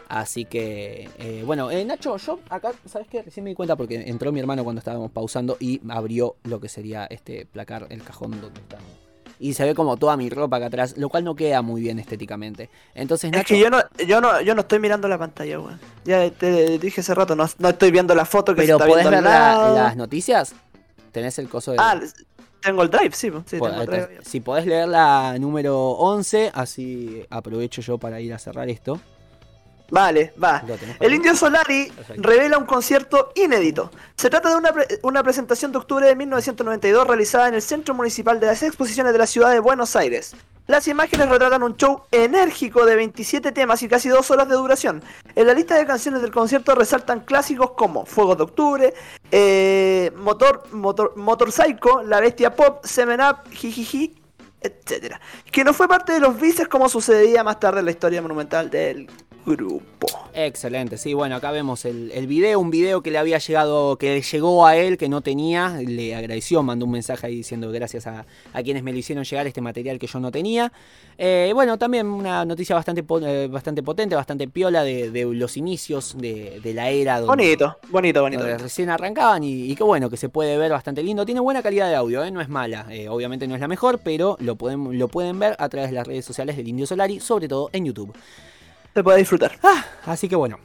Así que, eh, bueno, eh, Nacho, yo acá, ¿sabes qué? Recién me di cuenta porque entró mi hermano cuando estábamos pausando y abrió lo que sería este placar, el cajón donde está. Y se ve como toda mi ropa acá atrás, lo cual no queda muy bien estéticamente. Entonces, Es Nacho, que yo no, yo no, yo no estoy mirando la pantalla, weón. Ya te dije hace rato, no, no estoy viendo la foto que pero se está ¿podés viendo ver la- las noticias? ¿Tenés el coso de.? Ah, tengo el drive, sí, sí, tengo el entonces, drive. si podés leer la número 11, así aprovecho yo para ir a cerrar esto. Vale, va. El. Indio Solari Perfecto. revela un concierto inédito. Se trata de una, pre- una presentación de octubre de 1992 realizada en el Centro Municipal de las Exposiciones de la Ciudad de Buenos Aires. Las imágenes retratan un show enérgico de 27 temas y casi dos horas de duración. En la lista de canciones del concierto resaltan clásicos como Fuegos de Octubre, eh, Motor, Motor, Motorcycle, La Bestia Pop, Semen Up, Jijiji, etc. Que no fue parte de los vices como sucedía más tarde en la historia monumental del grupo. Excelente, sí, bueno, acá vemos el, el video, un video que le había llegado, que le llegó a él, que no tenía, le agradeció, mandó un mensaje ahí diciendo gracias a, a quienes me lo hicieron llegar este material que yo no tenía. Eh, bueno, también una noticia bastante, eh, bastante potente, bastante piola de, de los inicios de, de la era donde, Bonito, bonito, bonito. donde recién arrancaban y, y que bueno, que se puede ver bastante lindo. Tiene buena calidad de audio, ¿eh? no es mala. Eh, obviamente no es la mejor, pero lo pueden, lo pueden ver a través de las redes sociales del Indio Solari, sobre todo en YouTube. Se puede disfrutar. Ah, así que bueno.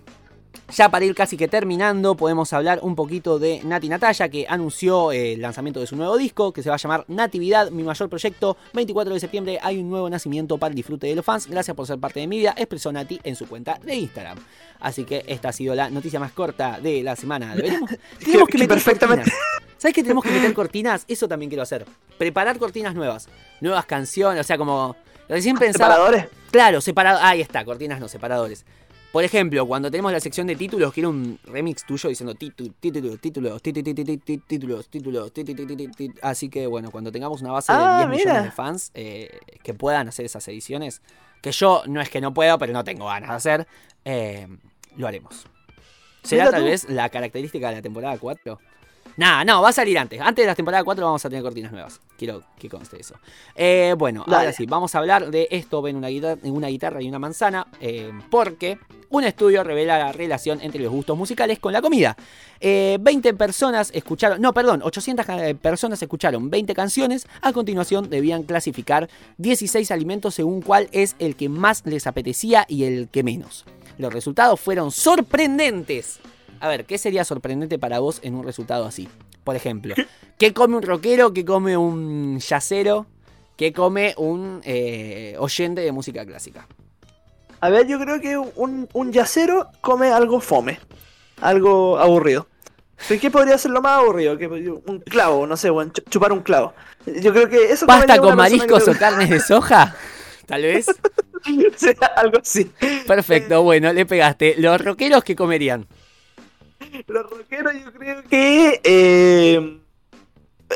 Ya para ir casi que terminando, podemos hablar un poquito de Nati Natalia, que anunció eh, el lanzamiento de su nuevo disco, que se va a llamar Natividad, mi mayor proyecto. 24 de septiembre hay un nuevo nacimiento para el disfrute de los fans. Gracias por ser parte de mi vida, expresó Nati en su cuenta de Instagram. Así que esta ha sido la noticia más corta de la semana. Tenemos que que meter perfectamente- cortinas. ¿Sabes que tenemos que meter cortinas? Eso también quiero hacer. Preparar cortinas nuevas. Nuevas canciones, o sea, como. Recién pensaba. ¿Separadores? Claro, separado. Ahí está, cortinas no, separadores. Por ejemplo, cuando tenemos la sección de títulos, quiero un remix tuyo diciendo títulos, títulos, títulos, títulos, títulos. Así que bueno, cuando tengamos una base de Ah, 10 millones mira. de fans eh, que puedan hacer esas ediciones, que yo no es que no puedo, pero no tengo ganas de hacer, eh, lo haremos. ¿Será tal vez la característica de la temporada 4? Nah, no, va a salir antes. Antes de la temporada 4 vamos a tener cortinas nuevas. Quiero que conste eso. Eh, bueno, ahora sí, vamos a hablar de esto ven una guitarra, una guitarra y una manzana. eh, porque un estudio revela la relación entre los gustos musicales con la comida. Eh, 20 personas escucharon, no, perdón, 800 ca- eh, personas escucharon 20 canciones. A continuación debían clasificar 16 alimentos según cuál es el que más les apetecía y el que menos. Los resultados fueron sorprendentes. A ver, ¿qué sería sorprendente para vos en un resultado así? Por ejemplo, ¿qué come un rockero? ¿Qué come un yacero? ¿Qué come un eh, oyente de música clásica? A ver, yo creo que un, un yacero come algo fome. Algo aburrido. ¿Pero ¿Qué podría ser lo más aburrido? Que un clavo, no sé, bueno, chupar un clavo. Yo creo que eso ¿Pasta con que mariscos o carnes de soja? Tal vez. Sí, algo así. Perfecto, bueno, le pegaste. ¿Los rockeros qué comerían? Los rockeros yo creo que... Eh,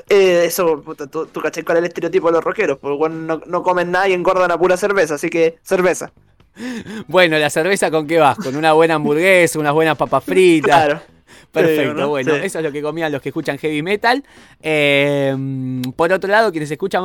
eh, eso, puta, tú, tú cachai cuál es el estereotipo de los rockeros. Pues bueno, no, no comen nada y engordan a pura cerveza, así que cerveza. Bueno, ¿la cerveza con qué vas? ¿Con una buena hamburguesa, unas buenas papas fritas? Claro. Perfecto, bueno, Sí. eso es lo que comían los que escuchan heavy metal. Eh, por otro lado, quienes escuchan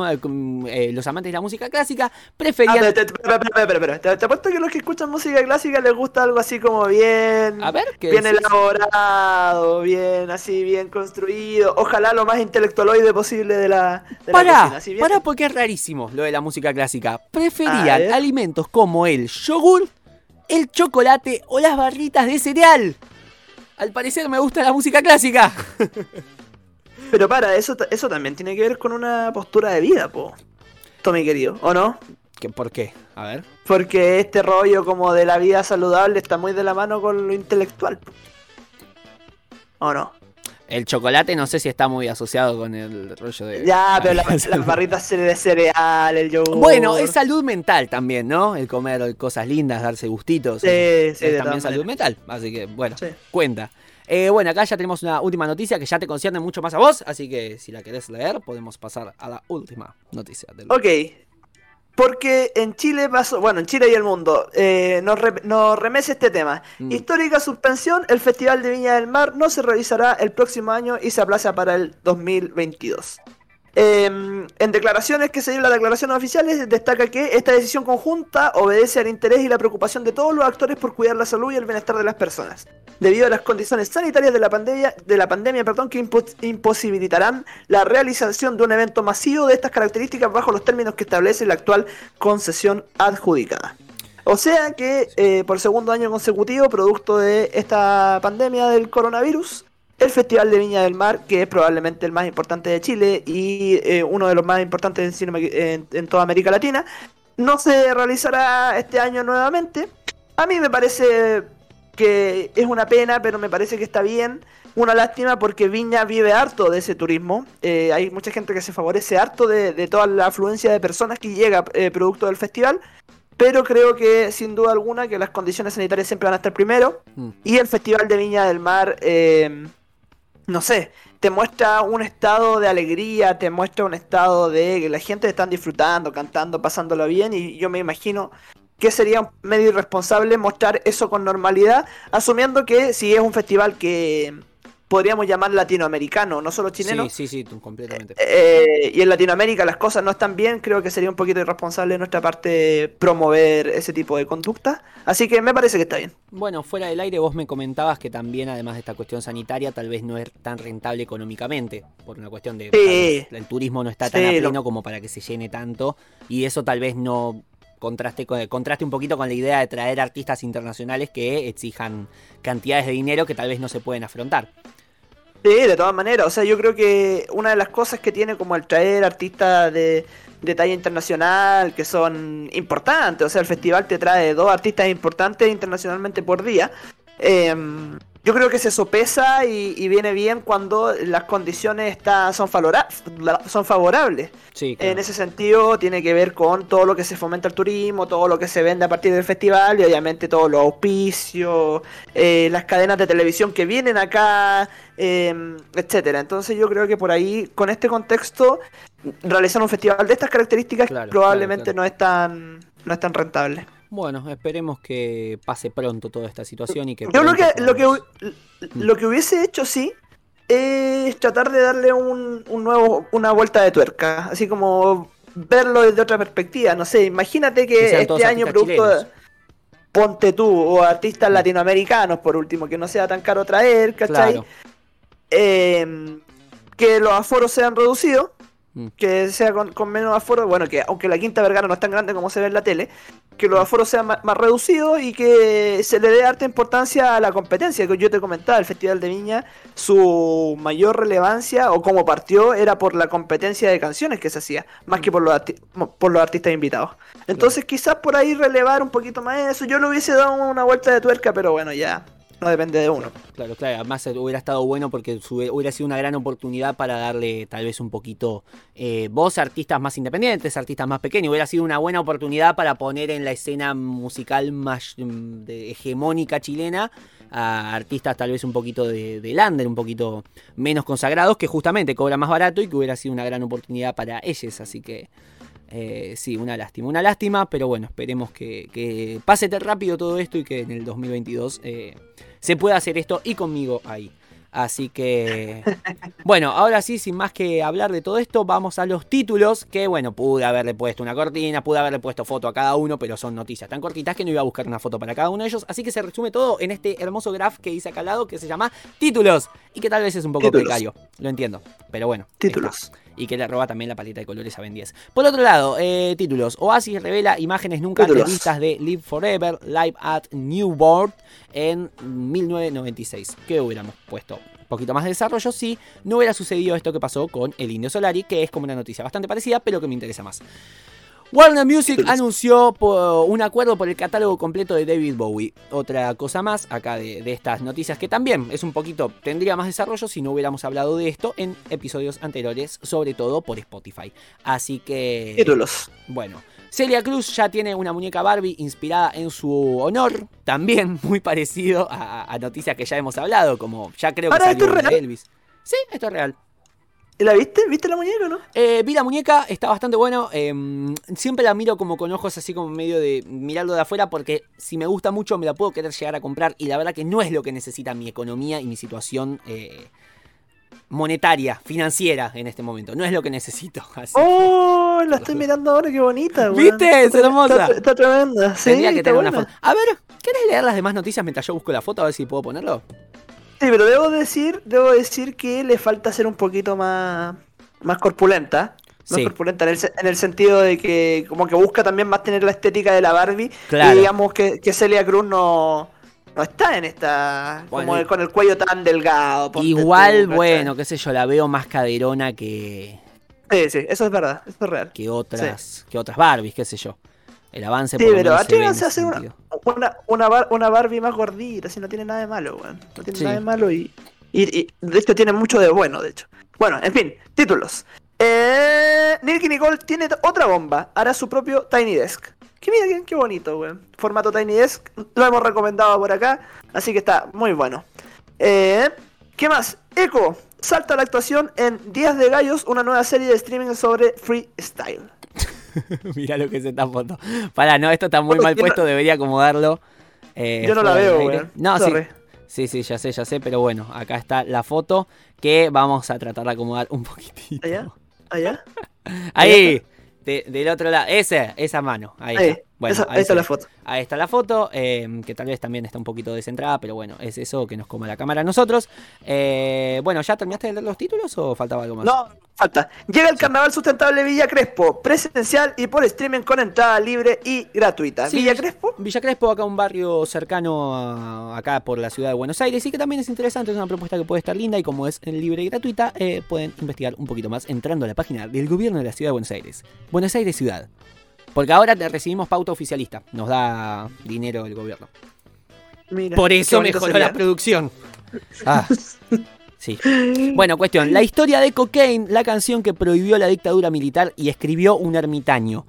eh, los amantes de la música clásica Ah, preferían... pero, te- apuesto que los que escuchan música clásica les gusta algo así como bien... A ver, ¿qué Bien decís? elaborado, bien así, bien construido. Ojalá lo más intelectualoide posible de la, de la cocina. así bien- pará porque es rarísimo lo de la música clásica. Preferían alimentos como el yogur, el chocolate o las barritas de cereal. Al parecer me gusta la música clásica. Pero para, eso, eso también tiene que ver con una postura de vida, po. Tommy querido, ¿o no? ¿Qué, ¿Por qué? A ver. Porque este rollo como de la vida saludable está muy de la mano con lo intelectual. po. ¿O no? El chocolate no sé si está muy asociado con el rollo de... Ya, pero las barritas de cereal, el yogur. Bueno, es salud mental también, ¿no? El comer cosas lindas, darse gustitos. Sí, es, sí, es también salud mental. Así que, bueno, Sí. cuenta. Eh, bueno, acá ya tenemos una última noticia que ya te concierne mucho más a vos. Así que si la querés leer, podemos pasar a la última noticia del Ok. Porque en Chile pasó, bueno, en Chile y el mundo, eh, nos, re- nos remece este tema. Mm. Histórica suspensión, el Festival de Viña del Mar no se realizará el próximo año y se aplaza para el 2022. Eh, en declaraciones que se dio en las declaraciones oficiales, destaca que esta decisión conjunta obedece al interés y la preocupación de todos los actores por cuidar la salud y el bienestar de las personas, debido a las condiciones sanitarias de la pandemia, de la pandemia perdón, que impo- imposibilitarán la realización de un evento masivo de estas características bajo los términos que establece la actual concesión adjudicada. O sea que eh, por segundo año consecutivo, producto de esta pandemia del coronavirus, el Festival de Viña del Mar, que es probablemente el más importante de Chile y eh, uno de los más importantes en, cine- en- en toda América Latina, no se realizará este año nuevamente. A mí me parece que es una pena, pero me parece que está bien. Una lástima porque Viña vive harto de ese turismo. Eh, hay mucha gente que se favorece harto de, de toda la afluencia de personas que llega eh, producto del festival. Pero creo que sin duda alguna que las condiciones sanitarias siempre van a estar primero. Mm. Y el Festival de Viña del Mar, eh, no sé, te muestra un estado de alegría, te muestra un estado de que la gente están disfrutando, cantando, pasándolo bien. Y yo me imagino que sería medio irresponsable mostrar eso con normalidad, asumiendo que si es un festival que podríamos llamar latinoamericano, no solo chileno. Sí, sí, sí, completamente. eh, y en Latinoamérica las cosas no están bien, creo que sería un poquito irresponsable de nuestra parte promover ese tipo de conducta. Así que me parece que está bien. Bueno, fuera del aire vos me comentabas que también, además de esta cuestión sanitaria, tal vez no es tan rentable económicamente, por una cuestión de... Sí. tal vez el turismo no está tan Sí, a lo- pleno como para que se llene tanto, y eso tal vez no contraste, con- contraste un poquito con la idea de traer artistas internacionales que exijan cantidades de dinero que tal vez no se pueden afrontar. Sí, de todas maneras. O sea, yo creo que una de las cosas que tiene como el traer artistas de, de talla internacional que son importantes. O sea, el festival te trae dos artistas importantes internacionalmente por día. eh, yo creo que se sopesa y, y viene bien cuando las condiciones están, son, son favorables. Sí, claro. En ese sentido, tiene que ver con todo lo que se fomenta el turismo, todo lo que se vende a partir del festival y obviamente todos los auspicios, eh, las cadenas de televisión que vienen acá, eh, etcétera. Entonces, yo creo que por ahí, con este contexto, realizar un festival de estas características Claro, probablemente claro. no es tan no es tan rentable. Bueno, esperemos que pase pronto toda esta situación y que. Yo lo que, lo que, hu- lo que hubiese hecho, sí, es tratar de darle un, un nuevo, una vuelta de tuerca. Así como verlo desde otra perspectiva. No sé, imagínate Que este año producto de- chilenos. Ponte tú, o artistas latinoamericanos, por último, que no sea tan caro traer, ¿cachai? Claro. Eh, que los aforos sean reducidos, Mm. que sea con, con menos aforo, bueno, que aunque la Quinta Vergara no es tan grande como se ve en la tele, que los aforos sean más, reducidos y que se le dé harta importancia a la competencia, que yo te comentaba, el Festival de Viña, su mayor relevancia o como partió era por la competencia de canciones que se hacía, más que por los, por los artistas invitados. Entonces quizás por ahí relevar un poquito más eso, yo le hubiese dado una vuelta de tuerca, pero bueno, ya, no depende de uno. Claro, claro. Además eh, hubiera estado bueno porque hubiera sido una gran oportunidad para darle tal vez un poquito eh, voz a artistas más independientes, artistas más pequeños. Hubiera sido una buena oportunidad para poner en la escena musical más mm, hegemónica chilena a artistas tal vez un poquito de, de lander, un poquito menos consagrados, que justamente cobran más barato y que hubiera sido una gran oportunidad para ellos. Así que eh, sí, una lástima, una lástima, pero bueno, esperemos que, que pase tan rápido todo esto y que en el 2022 eh, se pueda hacer esto y conmigo ahí. Así que, bueno, ahora sí, sin más que hablar de todo esto, vamos a los títulos, que bueno, pude haberle puesto una cortina, pude haberle puesto foto a cada uno, pero son noticias tan cortitas que no iba a buscar una foto para cada uno de ellos, así que se resume todo en este hermoso graph que hice acá al lado, que se llama títulos, y que tal vez es un poco Títulos. precario, lo entiendo, pero bueno. Títulos. está y que le roba también la paleta de colores a Ben 10. Por otro lado, eh, títulos. Oasis revela imágenes nunca antes Títulos. vistas de Live Forever, Live at Newport en 1996. ¿Qué hubiéramos puesto? Un poquito más de desarrollo si no hubiera sucedido esto que pasó con el Indio Solari, que es como una noticia bastante parecida, pero que me interesa más. Warner Music anunció un acuerdo por el catálogo completo de David Bowie. Otra cosa más acá de, de estas noticias que también es un poquito, tendría más desarrollo si no hubiéramos hablado de esto en episodios anteriores, sobre todo por Spotify. Así que... Títulos. Bueno, Celia Cruz ya tiene una muñeca Barbie inspirada en su honor, también muy parecido a, a noticias que ya hemos hablado, como ya creo que salió ¿esto es una de? Elvis. Sí, esto es real. ¿La viste? ¿Viste la muñeca o no? Eh, vi la muñeca, está bastante bueno. eh, siempre la miro como con ojos así como medio de mirarlo de afuera porque si me gusta mucho me la puedo querer llegar a comprar y la verdad que no es lo que necesita mi economía y mi situación eh, monetaria, financiera en este momento. No es lo que necesito. Así. ¡Oh! La estoy mirando ahora, qué bonita, weón. ¿Viste? Es hermosa. Está, está tremenda. Sí, Tendría que tener una foto. A ver, ¿querés leer las demás noticias mientras yo busco la foto? A ver si puedo ponerlo. Sí, pero debo decir, debo decir que le falta ser un poquito más, más corpulenta. Más Sí. corpulenta en el, se- en el sentido de que como que busca también más tener la estética de la Barbie. Claro. Y digamos que, que Celia Cruz no, no está en esta... Bueno, como el- con el cuello tan delgado. Igual, bueno, qué sé yo, la veo más caderona que, Sí, sí, eso es verdad, eso es real. que otras que otras Barbies, qué sé yo. El avance Sí, por pero atrévanse a hacer una, una, una, bar- una Barbie más gordita, si no tiene nada de malo, weón. No tiene Sí. nada de malo y, y, y de hecho tiene mucho de bueno, de hecho. Bueno, en fin, títulos. Eh, Nicky Nicole tiene otra bomba, hará su propio Tiny Desk. Que mira qué, qué bonito, weón. Formato Tiny Desk, lo hemos recomendado por acá, así que está muy bueno. Eh, ¿Qué más? Echo salta a la actuación en Días de Gallos, una nueva serie de streaming sobre freestyle. Mira lo que es esta foto. Para, no, esto está muy mal no- puesto, debería acomodarlo. eh, Yo no la veo, weón. No, sí. Sorry. Sí, sí, ya sé, ya sé, pero bueno, acá está la foto que vamos a tratar de acomodar un poquitito. ¿Allá? ¿Allá? Ahí, de- del otro lado, ese, esa mano, ahí, Ahí, está. Bueno, ahí está la foto. Ahí está la foto, eh, que tal vez también está un poquito descentrada, pero bueno, es eso que nos coma la cámara a nosotros. Eh, bueno, ¿ya terminaste de leer los títulos o faltaba algo más? No, falta. Llega el Carnaval Sustentable Villa Crespo, presencial y por streaming con entrada libre y gratuita. Sí, Villa Crespo, Villa Crespo, acá un barrio cercano a- acá por la ciudad de Buenos Aires y que también es interesante, es una propuesta que puede estar linda y como es libre y gratuita, eh, pueden investigar un poquito más entrando a la página del gobierno de la ciudad de Buenos Aires. Buenos Aires Ciudad. Porque ahora recibimos pauta oficialista, nos da dinero el gobierno. mira. Por eso mejoró sería. la producción. Ah, sí. Bueno, cuestión. La historia de Cocaine, la canción que prohibió la dictadura militar y escribió un ermitaño.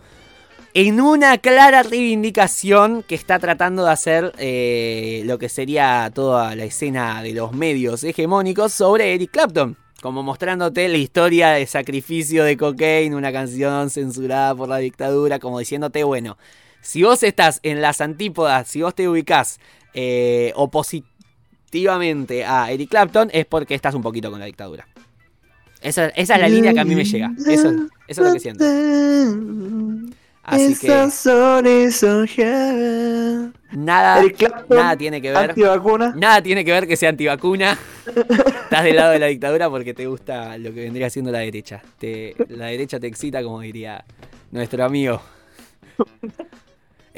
En una clara reivindicación que está tratando de hacer eh, lo que sería toda la escena de los medios hegemónicos sobre Eric Clapton. Como mostrándote la historia de sacrificio de Cocaine, una canción censurada por la dictadura, como diciéndote, bueno, si vos estás en las antípodas, si vos te ubicás eh, opositivamente a Eric Clapton, es porque estás un poquito con la dictadura. Esa, esa es la línea que a mí me llega. Eso, eso es lo que siento. Así que nada, nada tiene que ver. Antivacuna. Nada tiene que ver que sea antivacuna. Estás del lado de la dictadura porque te gusta lo que vendría siendo la derecha. Te- la derecha te excita, como diría nuestro amigo.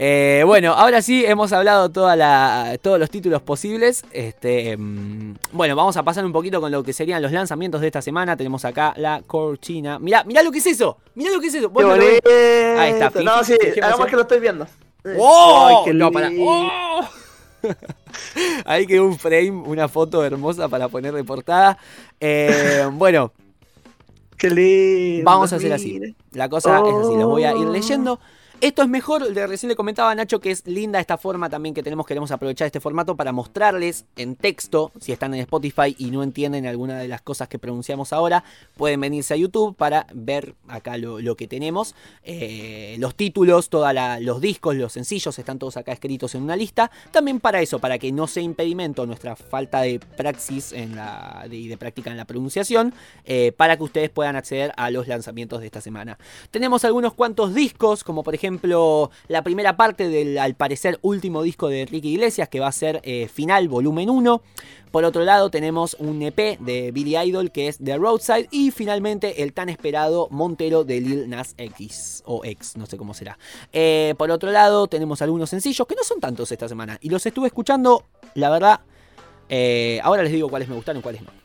Eh, bueno, ahora sí hemos hablado toda la, todos los títulos posibles. Este, mm, bueno, vamos a pasar un poquito con lo que serían los lanzamientos de esta semana. Tenemos acá la cortina. Mirá, mirá lo que es eso. Mirá lo que es eso. Qué no lo. Ahí está, No, sí, hagamos ¿eh? que lo estoy viendo. ¡Oh! Ay, qué No, lindo. ¡Oh! Ahí quedó un frame, una foto hermosa para poner de portada. Eh, bueno, Qué lindo. vamos a hacer así. La cosa es así, los voy a ir leyendo. Esto es mejor, le- recién le comentaba Nacho que es linda esta forma también que tenemos, queremos aprovechar este formato para mostrarles en texto, si están en Spotify y no entienden alguna de las cosas que pronunciamos ahora, pueden venirse a YouTube para ver acá lo, que tenemos. Eh, los títulos, todos los discos, los sencillos, están todos acá escritos en una lista. También para eso, para que no sea impedimento nuestra falta de praxis en la, de, y de práctica en la pronunciación, eh, para que ustedes puedan acceder a los lanzamientos de esta semana. Tenemos algunos cuantos discos, como por ejemplo la primera parte del, al parecer, último disco de Ricky Iglesias, que va a ser eh, Final, volumen 1. Por otro lado, tenemos un EP de Billy Idol, que es The Roadside. Y finalmente, el tan esperado Montero de Lil Nas X, o X, no sé cómo será. Eh, por otro lado, tenemos algunos sencillos, que no son tantos esta semana. Y los estuve escuchando, la verdad, eh, ahora les digo cuáles me gustaron y cuáles no.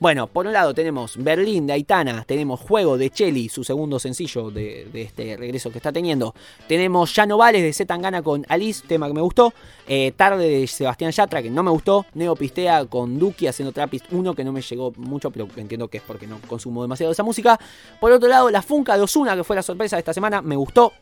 Bueno, por un lado tenemos Berlín de Aitana, tenemos Juego de Cheli, su segundo sencillo de, este regreso que está teniendo. Tenemos Ya no vales de Z Tangana con Alice, tema que me gustó. Eh, Tarde de Sebastián Yatra, que no me gustó. Neo Pistea con Duki haciendo Trappist 1, que no me llegó mucho, pero entiendo que es porque no consumo demasiado esa música. Por otro lado, La Funka de Ozuna, que fue la sorpresa de esta semana, me gustó.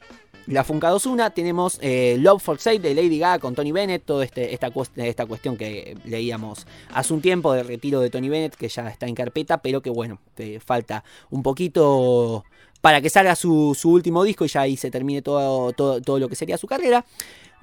La Funka 21 tenemos eh, Love for Sale de Lady Gaga con Tony Bennett, toda este, esta, esta cuestión que leíamos hace un tiempo del retiro de Tony Bennett, que ya está en carpeta, pero que bueno, falta un poquito para que salga su, su último disco y ya ahí se termine todo, todo, todo lo que sería su carrera.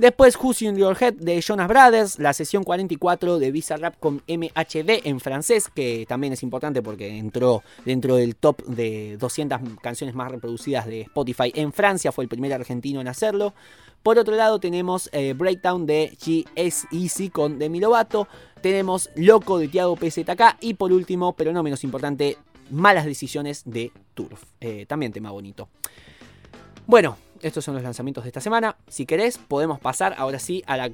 Después Who's in Your Head de Jonas Brothers, la sesión 44 de Visa Rap con MHD en francés, que también es importante porque entró dentro del top de 200 canciones más reproducidas de Spotify en Francia, fue el primer argentino en hacerlo. Por otro lado tenemos eh, Breakdown de GS Easy con Demi Lovato, tenemos Loco de Tiago PZK y por último, pero no menos importante, Malas Decisiones de Turf, Eh, también tema bonito. Bueno, estos son los lanzamientos de esta semana. Si querés, podemos pasar ahora sí a la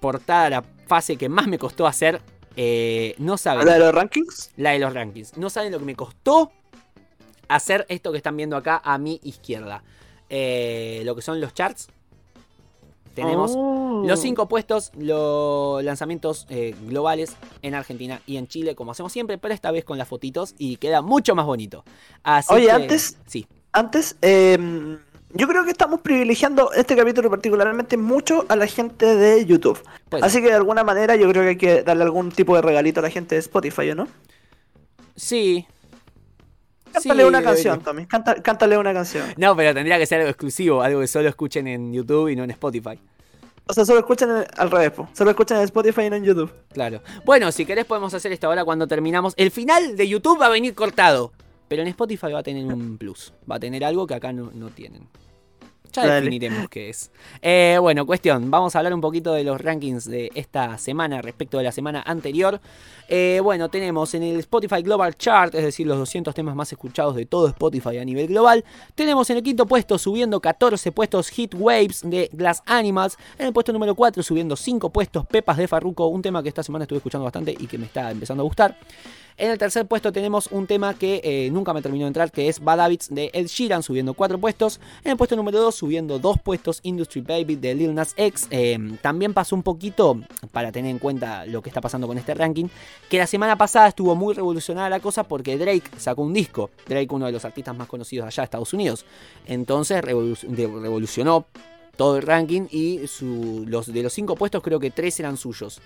portada, a la fase que más me costó hacer. Eh, no saben. ¿La de los rankings? La de los rankings. No saben lo que me costó hacer esto que están viendo acá a mi izquierda. Eh, lo que son los charts. Tenemos Oh. los cinco puestos, los lanzamientos eh, globales en Argentina y en Chile, como hacemos siempre, pero esta vez con las fotitos y queda mucho más bonito. Así Oye, que- antes- Sí. Antes, eh, yo creo que estamos privilegiando este capítulo particularmente mucho a la gente de YouTube. Pues, Así que de alguna manera yo creo que hay que darle algún tipo de regalito a la gente de Spotify, ¿o no? sí. Cántale Sí, una canción, Tommy. Canta- cántale una canción. No, pero tendría que ser algo exclusivo, algo que solo escuchen en YouTube y no en Spotify. O sea, solo escuchan al revés, po. solo escuchan en Spotify y no en YouTube. Claro. Bueno, si querés podemos hacer esto ahora cuando terminamos. El final de YouTube va a venir cortado. Pero en Spotify va a tener un plus. Va a tener algo que acá no, no tienen. Ya Dale. definiremos qué es. Eh, bueno, cuestión. Vamos a hablar un poquito de los rankings de esta semana respecto de la semana anterior. Eh, bueno, tenemos en el Spotify Global Chart, es decir, los 200 temas más escuchados de todo Spotify a nivel global. Tenemos en el quinto puesto, subiendo 14 puestos, Hit Waves de Glass Animals. En el puesto número 4, subiendo 5 puestos, Pepas de Farruko, un tema que esta semana estuve escuchando bastante y que me está empezando a gustar. En el tercer puesto tenemos un tema que eh, nunca me terminó de entrar, que es Bad Habits de Ed Sheeran, subiendo 4 puestos. En el puesto número 2, subiendo dos puestos Industry Baby de Lil Nas X. Eh, también pasó un poquito, para tener en cuenta lo que está pasando con este ranking, que la semana pasada estuvo muy revolucionada la cosa porque Drake sacó un disco. Drake, uno de los artistas más conocidos allá de Estados Unidos. Entonces revolucionó todo el ranking y los, de los cinco puestos creo que tres eran suyos.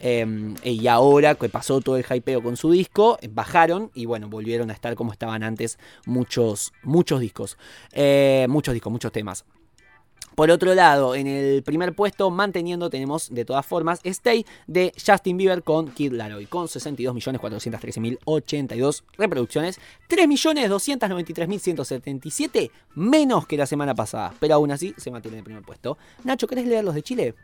Em, y ahora que pasó todo el hypeo con su disco, bajaron y bueno, volvieron a estar como estaban antes muchos, muchos discos. Eh, muchos discos, muchos temas. Por otro lado, en el primer puesto, manteniendo, tenemos de todas formas Stay de Justin Bieber con Kid Laroi, con 62.413.082 reproducciones, 3.293.177 menos que la semana pasada, pero aún así se mantiene en el primer puesto. Nacho, ¿querés leer los de Chile?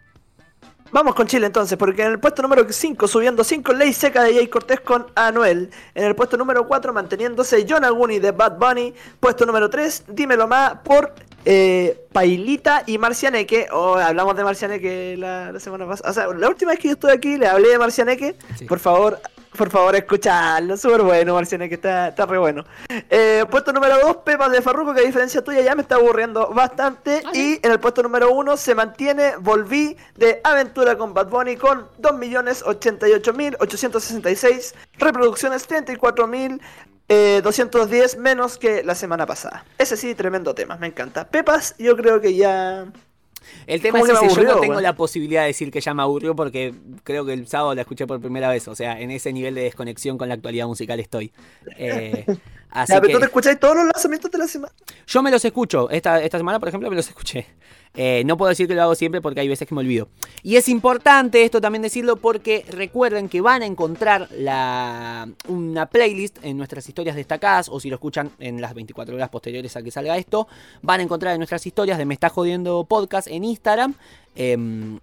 Vamos con Chile entonces, porque en el puesto número 5 subiendo 5 Ley Seca de Jay Cortés con Anuel. En el puesto número 4 manteniéndose John Aguni de Bad Bunny. Puesto número 3, Dímelo Más por eh, Pailita y Marcianeque. Oh, hablamos de Marcianeque la, la, semana pasada. O sea, la última vez que yo estuve aquí le hablé de Marcianeque. Por favor, por favor, escuchadlo. Súper bueno, Marcianeque, está, está re bueno. Eh, puesto número 2, Pepas de Farruko, que a diferencia tuya ya me está aburriendo bastante. Ah, y en el puesto número 1 se mantiene Volví de Aventura con Bad Bunny con 2.088.866 reproducciones, 34.000 eh, 210 menos que la semana pasada. Ese sí, tremendo tema, me encanta. Pepas, yo creo que ya. El tema es que yo no tengo la posibilidad de decir que ya me aburrió porque creo que el sábado la escuché por primera vez. O sea, en ese nivel de desconexión con la actualidad musical estoy. Eh, así pero tú te escucháis todos los lanzamientos de la semana. Yo me los escucho. Esta, esta semana, por ejemplo, me los escuché. Eh, no puedo decir que lo hago siempre porque hay veces que me olvido. Y es importante esto también decirlo porque recuerden que van a encontrar la, una playlist en nuestras historias destacadas o si lo escuchan en las 24 horas posteriores a que salga esto, van a encontrar en nuestras historias de Me Está Jodiendo Podcast en Instagram. Em,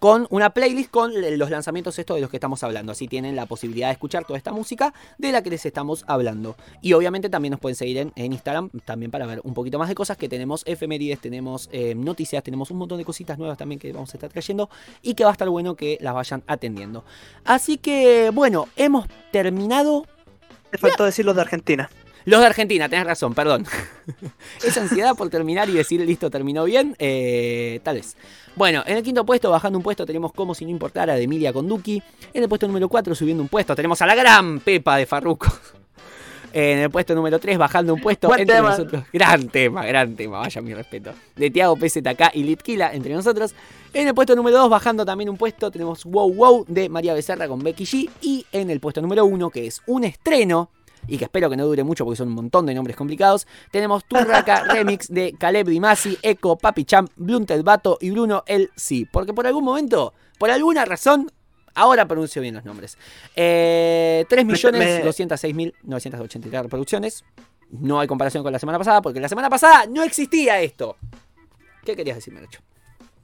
con una playlist con los lanzamientos estos de los que estamos hablando. Así tienen la posibilidad de escuchar toda esta música de la que les estamos hablando. Y obviamente también nos pueden seguir en, Instagram también para ver un poquito más de cosas que tenemos efemérides, tenemos eh, noticias, tenemos un montón de cositas nuevas también que vamos a estar trayendo y que va a estar bueno que las vayan atendiendo. Así que bueno, hemos terminado. Te faltó decir los de Argentina. Los de Argentina, tenés razón, perdón. Esa ansiedad por terminar y decir listo, terminó bien, eh, tal vez. Bueno, en el quinto puesto, bajando un puesto, tenemos Como si no importara de Emilia Conducci. En el puesto número 4, subiendo un puesto, tenemos a la gran Pepa de Farruco. En el puesto número 3, bajando un puesto entre nosotros. Gran tema, gran tema, vaya mi respeto. De Tiago PZK y Litkila entre nosotros. En el puesto número 2, bajando también un puesto, tenemos Wow Wow de María Becerra con Becky G. Y en el puesto número 1, que es un estreno y que espero que no dure mucho porque son un montón de nombres complicados, tenemos Turraca Remix de Caleb Dimasi, Echo, Papi Champ, Blunted Bato y Bruno El Sí. Porque por algún momento, por alguna razón, ahora pronuncio bien los nombres. Eh, 3.206.983 reproducciones. No hay comparación con la semana pasada porque la semana pasada no existía esto. ¿Qué querías decirme, Nacho?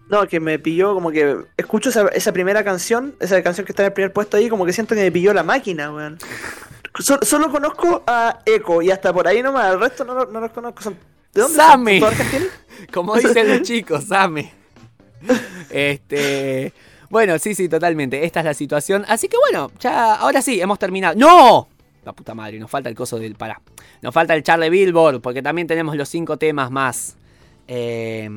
No, que me pilló como que escucho esa, esa, primera canción, esa canción que está en el primer puesto ahí, como que siento que me pilló la máquina, weón solo conozco a Echo y hasta por ahí nomás, el resto no, no los conozco. Son, ¿De dónde Same. Como dicen los chicos, Same. Este. Bueno, sí, sí, totalmente. Esta es la situación. Así que bueno, ya, ahora sí, hemos terminado. ¡No! La puta madre, nos falta el coso del. Pará. Nos falta el Charlie Billboard, porque también tenemos los cinco temas más. Eh,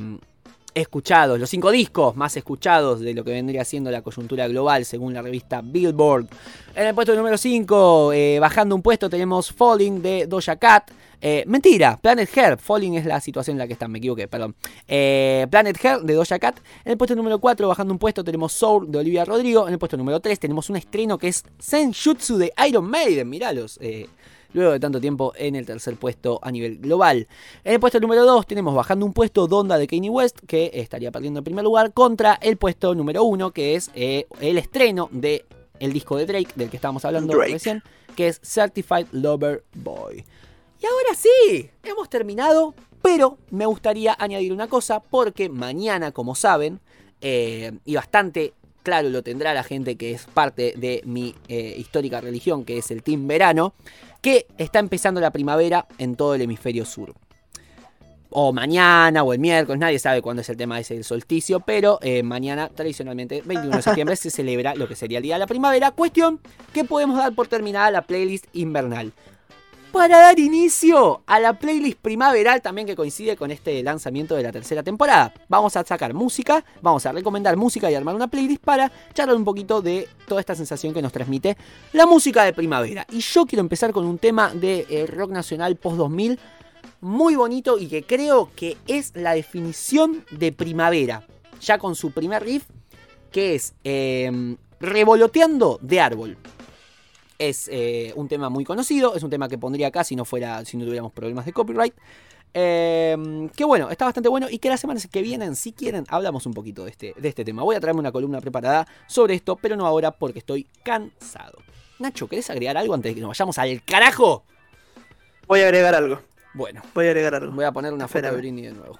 escuchados, los cinco discos más escuchados de lo que vendría siendo la coyuntura global según la revista Billboard. En el puesto número 5, eh, bajando un puesto, tenemos Falling de Doja Cat. Eh, mentira, Planet Her. Falling es la situación en la que están, me equivoqué, perdón. Eh, Planet Her de Doja Cat. En el puesto número 4, bajando un puesto, tenemos Soul de Olivia Rodrigo. En el puesto número 3, tenemos un estreno que es Senjutsu de Iron Maiden. Miralos luego de tanto tiempo en el tercer puesto a nivel global. En el puesto número 2 tenemos bajando un puesto Donda de Kanye West, que estaría perdiendo el primer lugar, contra el puesto número 1, que es eh, el estreno de el disco de Drake, del que estábamos hablando recién, que es Certified Lover Boy. Y ahora sí, hemos terminado, pero me gustaría añadir una cosa, porque mañana, como saben, eh, y bastante claro lo tendrá la gente que es parte de mi eh, histórica religión, que es el Team Verano, que está empezando la primavera en todo el hemisferio sur. O mañana o el miércoles, nadie sabe cuándo es el tema ese del solsticio, pero eh, mañana, tradicionalmente, 21 de septiembre, se celebra lo que sería el Día de la Primavera. Cuestión que podemos dar por terminada la playlist invernal. Para dar inicio a la playlist primaveral también que coincide con este lanzamiento de la tercera temporada. Vamos a sacar música, vamos a recomendar música y armar una playlist para charlar un poquito de toda esta sensación que nos transmite la música de primavera. Y yo quiero empezar con un tema de eh, rock nacional post 2000 muy bonito y que creo que es la definición de primavera, ya con su primer riff que es eh, Revoloteando de Árbol. Es eh, un tema muy conocido, es un tema que pondría acá si no fuera, si no tuviéramos problemas de copyright. Eh, que bueno, está bastante bueno y que las semanas que vienen, si quieren, hablamos un poquito de este, de este tema. Voy a traerme una columna preparada sobre esto, pero no ahora porque estoy cansado. Nacho, ¿querés agregar algo antes de que nos vayamos al carajo? Voy a agregar algo. Bueno, Voy a agregar algo. voy a poner una foto de Espérame. Britney de nuevo.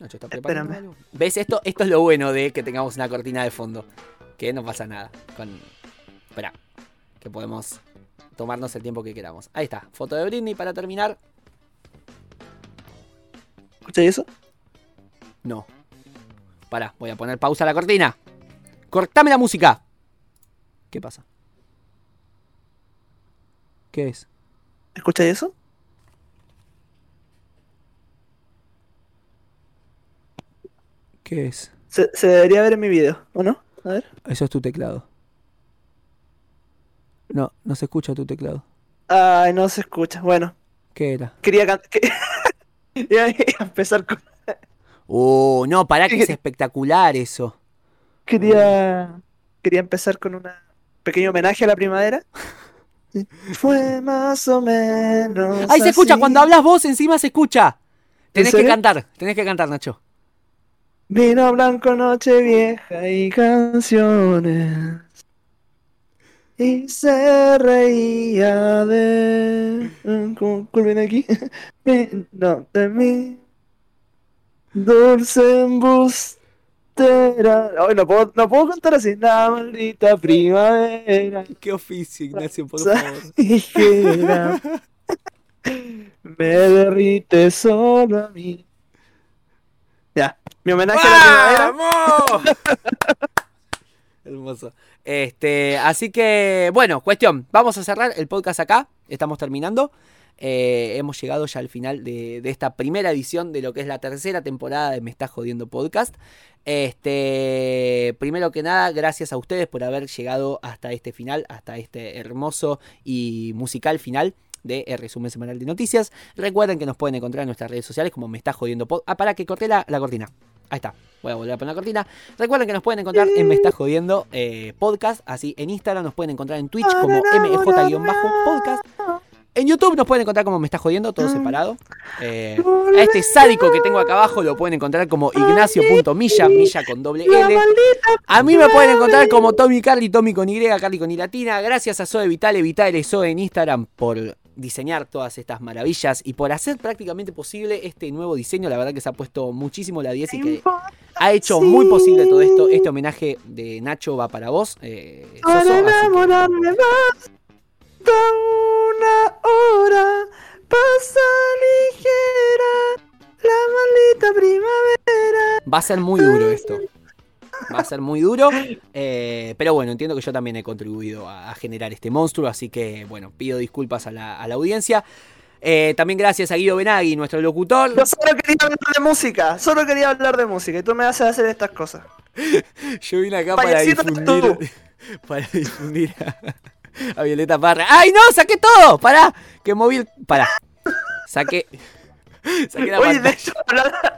Nacho, ¿está preparando Espérame. algo? ¿Ves? Esto, esto es lo bueno de que tengamos una cortina de fondo. Que no pasa nada. Con... Espera. Que podemos tomarnos el tiempo que queramos. Ahí está. Foto de Britney para terminar. ¿Escucháis eso? No. Pará, voy a poner pausa a la cortina. Cortame la música. ¿Qué pasa? ¿Qué es? ¿Escucháis eso? ¿Qué es? Se, se debería ver en mi video, ¿o no? A ver. Eso es tu teclado. No, no se escucha tu teclado. Ay, no se escucha. Bueno, ¿Qué era? quería cantar. Empezar con. Oh, no, pará que ¿Qué- es espectacular eso. Quería. Quería empezar con un pequeño homenaje a la primavera. Fue más o menos. ¡Ay, se escucha! así. Cuando hablas vos, encima se escucha. Tenés que cantar, tenés que cantar, Nacho. Vino blanco, noche vieja y canciones. Y se reía de. ¿Cómo, cuál viene aquí? No, de mí. Dulce embustera. Ay, no puedo, no puedo cantar así. La maldita primavera. Qué oficio, Ignacio, por Ligera. Me derrite solo a mí. Ya, mi homenaje a la primavera. Hermoso. Este, así que, bueno, cuestión. Vamos a cerrar el podcast acá. Estamos terminando. Eh, hemos llegado ya al final de, de esta primera edición de lo que es la tercera temporada de Me Está Jodiendo Podcast. Este, primero que nada, gracias a ustedes por haber llegado hasta este final, hasta este hermoso y musical final de el resumen semanal de noticias. Recuerden que nos pueden encontrar en nuestras redes sociales como Me Está Jodiendo Podcast. Ah, para que corté la, la cortina. Ahí está. Voy a volver a poner la cortina. Recuerden que nos pueden encontrar en Me Está Jodiendo eh, Podcast. Así en Instagram nos pueden encontrar en Twitch como MJ-podcast. En YouTube nos pueden encontrar como Me Está Jodiendo, todo separado. Eh, a este sádico que tengo acá abajo lo pueden encontrar como Ignacio.milla, milla con doble L. A mí me pueden encontrar como Tommy Carly, Tommy con Y, Carly con Y latina. Gracias a Zoe Vitale, Vitale Zoe en Instagram por diseñar todas estas maravillas y por hacer prácticamente posible este nuevo diseño. La verdad que se ha puesto muchísimo la 10 y que ha hecho muy posible todo esto. Este homenaje de Nacho va para vos. eh, Soso, Para así que- enamorarme más de una hora pasa ligera la maldita primavera. Va a ser muy duro esto. Va a ser muy duro. eh, pero bueno, entiendo que yo también he contribuido a, a generar este monstruo. Así que, bueno, pido disculpas a la, a la audiencia. Eh, también gracias a Guido Benagui, nuestro locutor. Yo solo quería hablar de música, solo quería hablar de música y tú me haces hacer estas cosas. Yo vine acá para difundir. Para difundir a, a Violeta Parra. ¡Ay, no! ¡Saqué todo! ¡Pará! Que moví. el- Pará. Saqué. Oye, de hecho,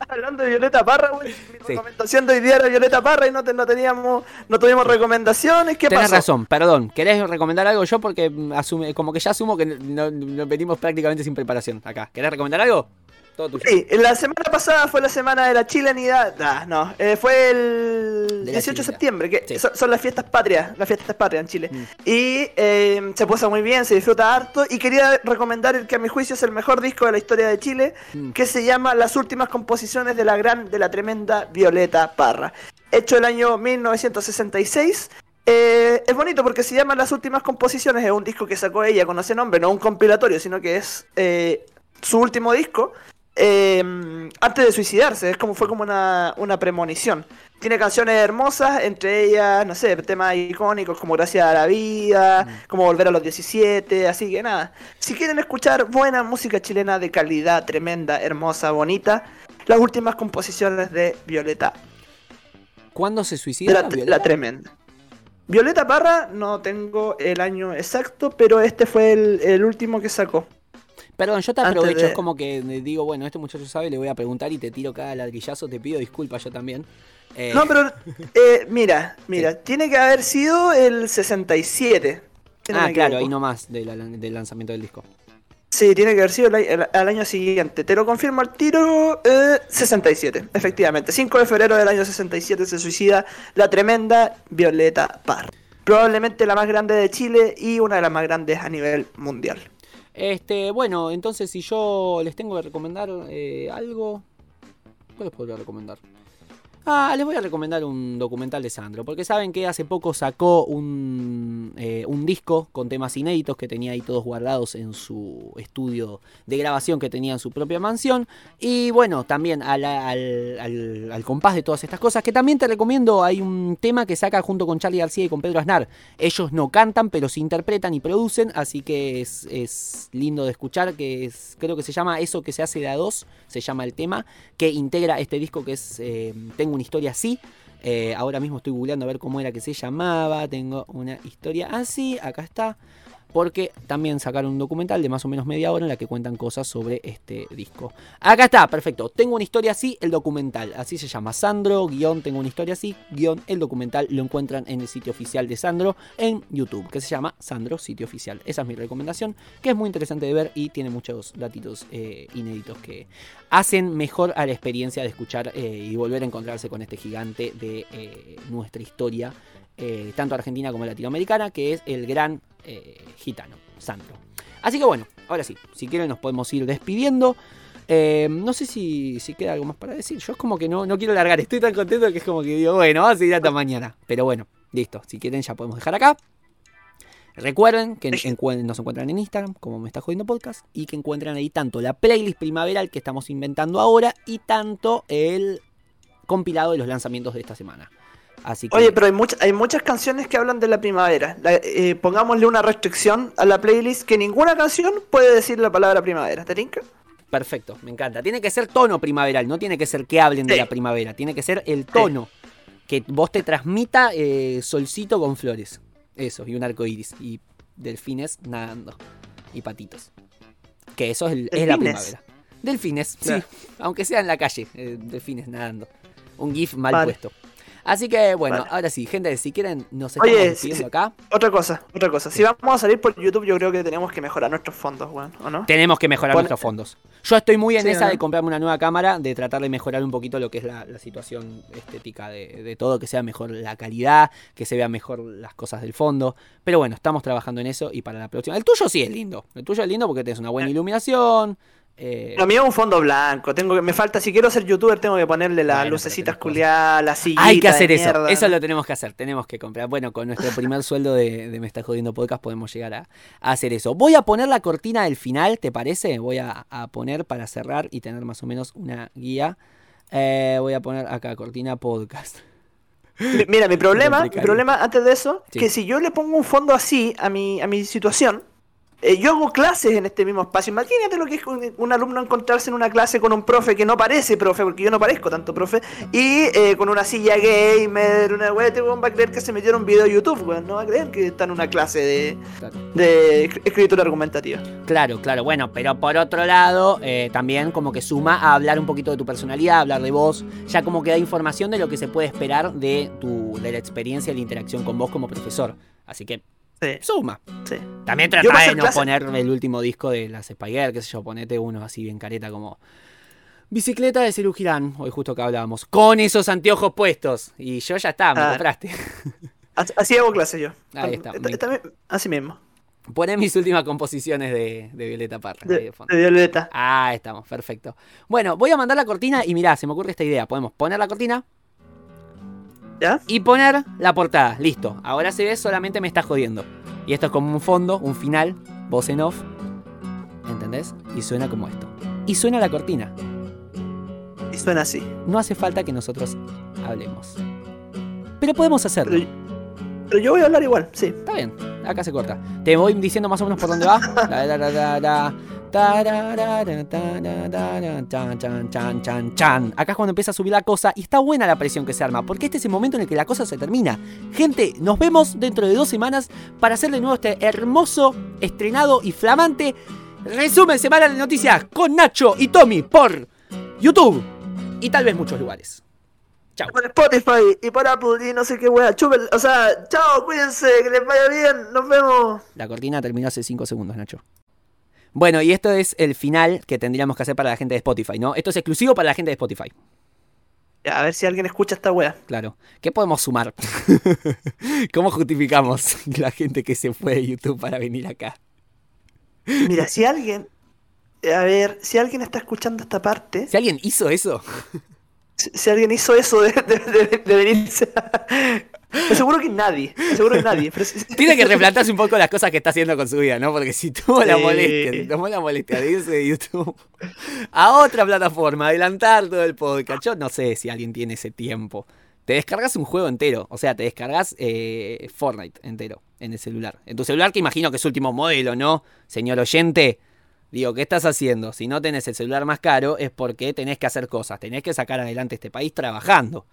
hablando, de Violeta Parra, güey, mi Sí. recomendación de hoy día era Violeta Parra y no, te- no teníamos, no tuvimos recomendaciones. ¿Qué pasó? razón, perdón. ¿Querés recomendar algo yo? Porque asume, como que ya asumo que no, no venimos prácticamente sin preparación acá. ¿Querés recomendar algo? Todo tuyo. Sí, la semana pasada fue la semana de la chilenidad. Ah, no, eh, fue el De la 18 de septiembre, que Sí. son, son las fiestas patrias, las fiestas patrias en Chile. Mm. Y eh, se pasa muy bien, se disfruta harto. Y quería recomendar el que a mi juicio es el mejor disco de la historia de Chile, Mm. que se llama Las últimas composiciones de la gran, de la tremenda Violeta Parra. Hecho el año 1966. Eh, es bonito porque se llama Las últimas composiciones, es un disco que sacó ella con ese nombre, no un compilatorio, sino que es eh, su último disco. Eh, antes de suicidarse, es como fue como una, una premonición. tiene canciones hermosas, entre ellas, no sé, temas icónicos como Gracias a la Vida, Mm. como Volver a los 17, así que nada. Si quieren escuchar buena música chilena de calidad tremenda, hermosa, bonita, las últimas composiciones de Violeta, ¿Cuándo se suicida? la, Violeta? la tremenda. Violeta Parra, no tengo el año exacto, pero este fue el, el último que sacó. Perdón, yo te aprovecho, de- es como que digo, bueno, este muchacho sabe, le voy a preguntar y te tiro cada ladrillazo, te pido disculpas yo también. Eh, No, pero eh, mira, mira, tiene que haber sido el 67. si no ah, me claro, ahí nomás de la- del lanzamiento del disco. Sí, tiene que haber sido al año siguiente. Te lo confirmo al tiro. eh, 67, efectivamente. 5 de febrero del año 67 se suicida la tremenda Violeta Parra. Probablemente la más grande de Chile y una de las más grandes a nivel mundial. Este, bueno, entonces si yo les tengo que recomendar eh, algo, ¿qué les podría recomendar? Ah, les voy a recomendar un documental de Sandro, porque saben que hace poco sacó un, eh, un disco con temas inéditos que tenía ahí todos guardados en su estudio de grabación que tenía en su propia mansión. Y bueno, también al, al- al- compás de todas estas cosas, que también te recomiendo, hay un tema que saca junto con Charlie García y con Pedro Aznar. Ellos no cantan, pero se interpretan y producen, así que es, es lindo de escuchar, que es, creo que se llama Eso que se hace de a dos, se llama el tema, que integra este disco que es eh, Tengo una historia así. Eh, ahora mismo estoy googleando a ver cómo era que se llamaba. Tengo una historia así, acá está. Porque también sacaron un documental de más o menos media hora en la que cuentan cosas sobre este disco. Acá está, perfecto. Tengo una historia así, el documental. Así se llama Sandro, guion, tengo una historia así, guion, el documental. Lo encuentran en el sitio oficial de Sandro en YouTube, que se llama Sandro Sitio Oficial. Esa es mi recomendación, que es muy interesante de ver y tiene muchos datitos eh, inéditos que hacen mejor a la experiencia de escuchar eh, y volver a encontrarse con este gigante de eh, nuestra historia, eh, tanto argentina como latinoamericana, que es el gran eh, gitano, Sandro. Así que bueno, ahora sí, si quieren nos podemos ir despidiendo. Eh, no sé si, si queda algo más para decir. Yo es como que no, no quiero largar. Estoy tan contento que es como que digo, bueno, vamos a seguir hasta mañana. Pero bueno, listo. Si quieren ya podemos dejar acá. Recuerden que encuen- nos encuentran en Instagram, como me está jodiendo podcast, y que encuentran ahí tanto la playlist primaveral que estamos inventando ahora y tanto el compilado de los lanzamientos de esta semana. Así que Oye, pero hay, much- hay muchas canciones que hablan de la primavera. La- eh, pongámosle una restricción a la playlist que ninguna canción puede decir la palabra primavera. ¿Te tinca? perfecto, me encanta. Tiene que ser tono primaveral, no tiene que ser que hablen de la primavera, tiene que ser el tono que vos te transmita eh, solcito con flores. Eso, y un arco iris. Y delfines nadando. Y patitos. Que eso es, el- es la primavera. Delfines, sí. Aunque sea en la calle, eh, delfines nadando. Un GIF mal Vale. puesto. Así que bueno, Vale. ahora sí, gente, si quieren, nos estamos Oye, acá. Otra cosa, otra cosa. Si vamos a salir por YouTube, yo creo que tenemos que mejorar nuestros fondos, weón, ¿o no? Tenemos que mejorar Pon- nuestros fondos. Yo estoy muy en Sí, esa ¿no? de comprarme una nueva cámara, de tratar de mejorar un poquito lo que es la, la situación estética de, de todo, que sea mejor la calidad, que se vean mejor las cosas del fondo. Pero bueno, estamos trabajando en eso y para la próxima. El tuyo sí es lindo. El tuyo es lindo porque tienes una buena iluminación. Eh, Lo mío es un fondo blanco. Tengo que, me falta, si quiero ser youtuber, tengo que ponerle las Bueno, lucecitas culiadas, la sillita hay que hacer eso. mierda, Eso lo tenemos que hacer. Tenemos que comprar. Bueno, con nuestro primer sueldo de, de Me Está Jodiendo Podcast podemos llegar a, a hacer eso. Voy a poner la cortina del final, ¿te parece? Voy a, a poner para cerrar y tener más o menos una guía. Eh, voy a poner acá cortina podcast. Mi- Mira, mi problema, mi problema antes de eso, Sí. que si yo le pongo un fondo así a mi, a mi situación, eh, yo hago clases en este mismo espacio. Imagínate lo que es un, un alumno encontrarse en una clase con un profe que no parece profe, porque yo no parezco tanto profe, y eh, con una silla gamer, una wea, este weón va a creer que se metió en un video de YouTube, weón. No va a creer que está en una clase de, Claro. de esc- escritura argumentativa. Claro, claro, bueno, pero por otro lado, eh, también como que suma a hablar un poquito de tu personalidad, a hablar de vos, ya como que da información de lo que se puede esperar de tu, de la experiencia y la interacción con vos como profesor. Así que Sí, suma. sí. También trata de no clase- poner el último disco de las Spiger, qué sé yo, ponete uno así bien careta como Bicicleta de Cerú Girán, hoy justo que hablábamos, con esos anteojos puestos. Y yo ya está, me Ah. compraste. Así, hago clases yo. Ahí está, también- así mismo. Poné mis últimas composiciones de, de Violeta Parra. de Violeta. Ah, estamos, perfecto. Bueno, voy a mandar la cortina y mirá, se me ocurre esta idea. Podemos poner la cortina ¿Ya? y poner la portada. Listo. Ahora se ve, solamente me está jodiendo. Y esto es como un fondo, un final, voz en off. ¿Entendés? Y suena como esto. Y suena la cortina. Y suena así. No hace falta que nosotros hablemos. Pero podemos hacerlo. Pero, pero yo voy a hablar igual, sí. Está bien, acá se corta. Te voy diciendo más o menos por dónde va. La, la, la, Acá es cuando empieza a subir la cosa y está buena la presión que se arma, porque este es el momento en el que la cosa se termina. Gente, nos vemos dentro de dos semanas para hacer de nuevo este hermoso, estrenado y flamante resumen semanal de noticias con Nacho y Tommy por YouTube y tal vez muchos lugares. Chao. Por Spotify y por Apple y no sé qué wea. Chupen, o sea, chao, cuídense, que les vaya bien, nos vemos. La cortina terminó hace 5 segundos, Nacho. Bueno, y esto es el final que tendríamos que hacer para la gente de Spotify, ¿no? Esto es exclusivo para la gente de Spotify, a ver si alguien escucha esta wea. claro. ¿Qué podemos sumar? ¿Cómo justificamos la gente que se fue de YouTube para venir acá? Mira, si alguien. A ver, si alguien está escuchando esta parte, Si alguien hizo eso, si, si alguien hizo eso de, de, de- de venirse. a- Seguro que nadie, seguro que nadie. pero tiene que replantarse un poco las cosas que está haciendo con su vida, ¿no? Porque si tuvo la molestia, si tomó la molestia de irse de YouTube a otra plataforma, adelantar todo el podcast, yo no sé si alguien tiene ese tiempo. Te descargas un juego entero, o sea, te descargas eh, Fortnite entero en el celular. En tu celular que imagino que es último modelo, ¿no? Señor oyente, digo, ¿qué estás haciendo? Si no tenés el celular más caro es porque tenés que hacer cosas, tenés que sacar adelante este país trabajando.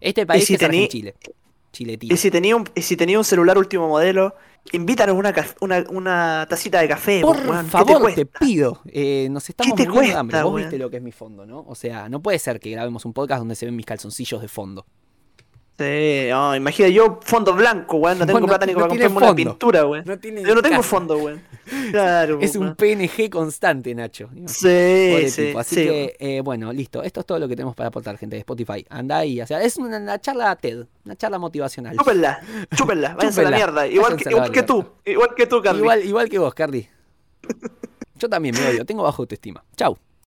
Este país si es tení- Chile. Y si tenía un, y si tenía un celular último modelo, invítanos una, una, una tacita de café. Por weón, ¿qué favor, te, pido. eh, nos estamos te de hambre. cuesta, Vos weón? viste lo que es mi fondo, ¿no? O sea, no puede ser que grabemos un podcast donde se ven mis calzoncillos de fondo. Sí, oh, imagina yo fondo blanco, weón. No tengo Bueno, plata ni no para comprarme una fondo. pintura, weón. No Yo no tengo fondo, weón. Claro, Es un. PNG constante, Nacho. Sí, sí. Así sí. que, eh, bueno, listo. Esto es todo lo que tenemos para aportar, gente de Spotify. Andá y, o sea, es una, una charla TED, una charla motivacional. Chúpenla, chúpenla, váyanse a la mierda. Igual que, igual que tú, igual que tú, Carly. Igual, igual que vos, Carly. Yo también me odio, tengo bajo autoestima. Chau.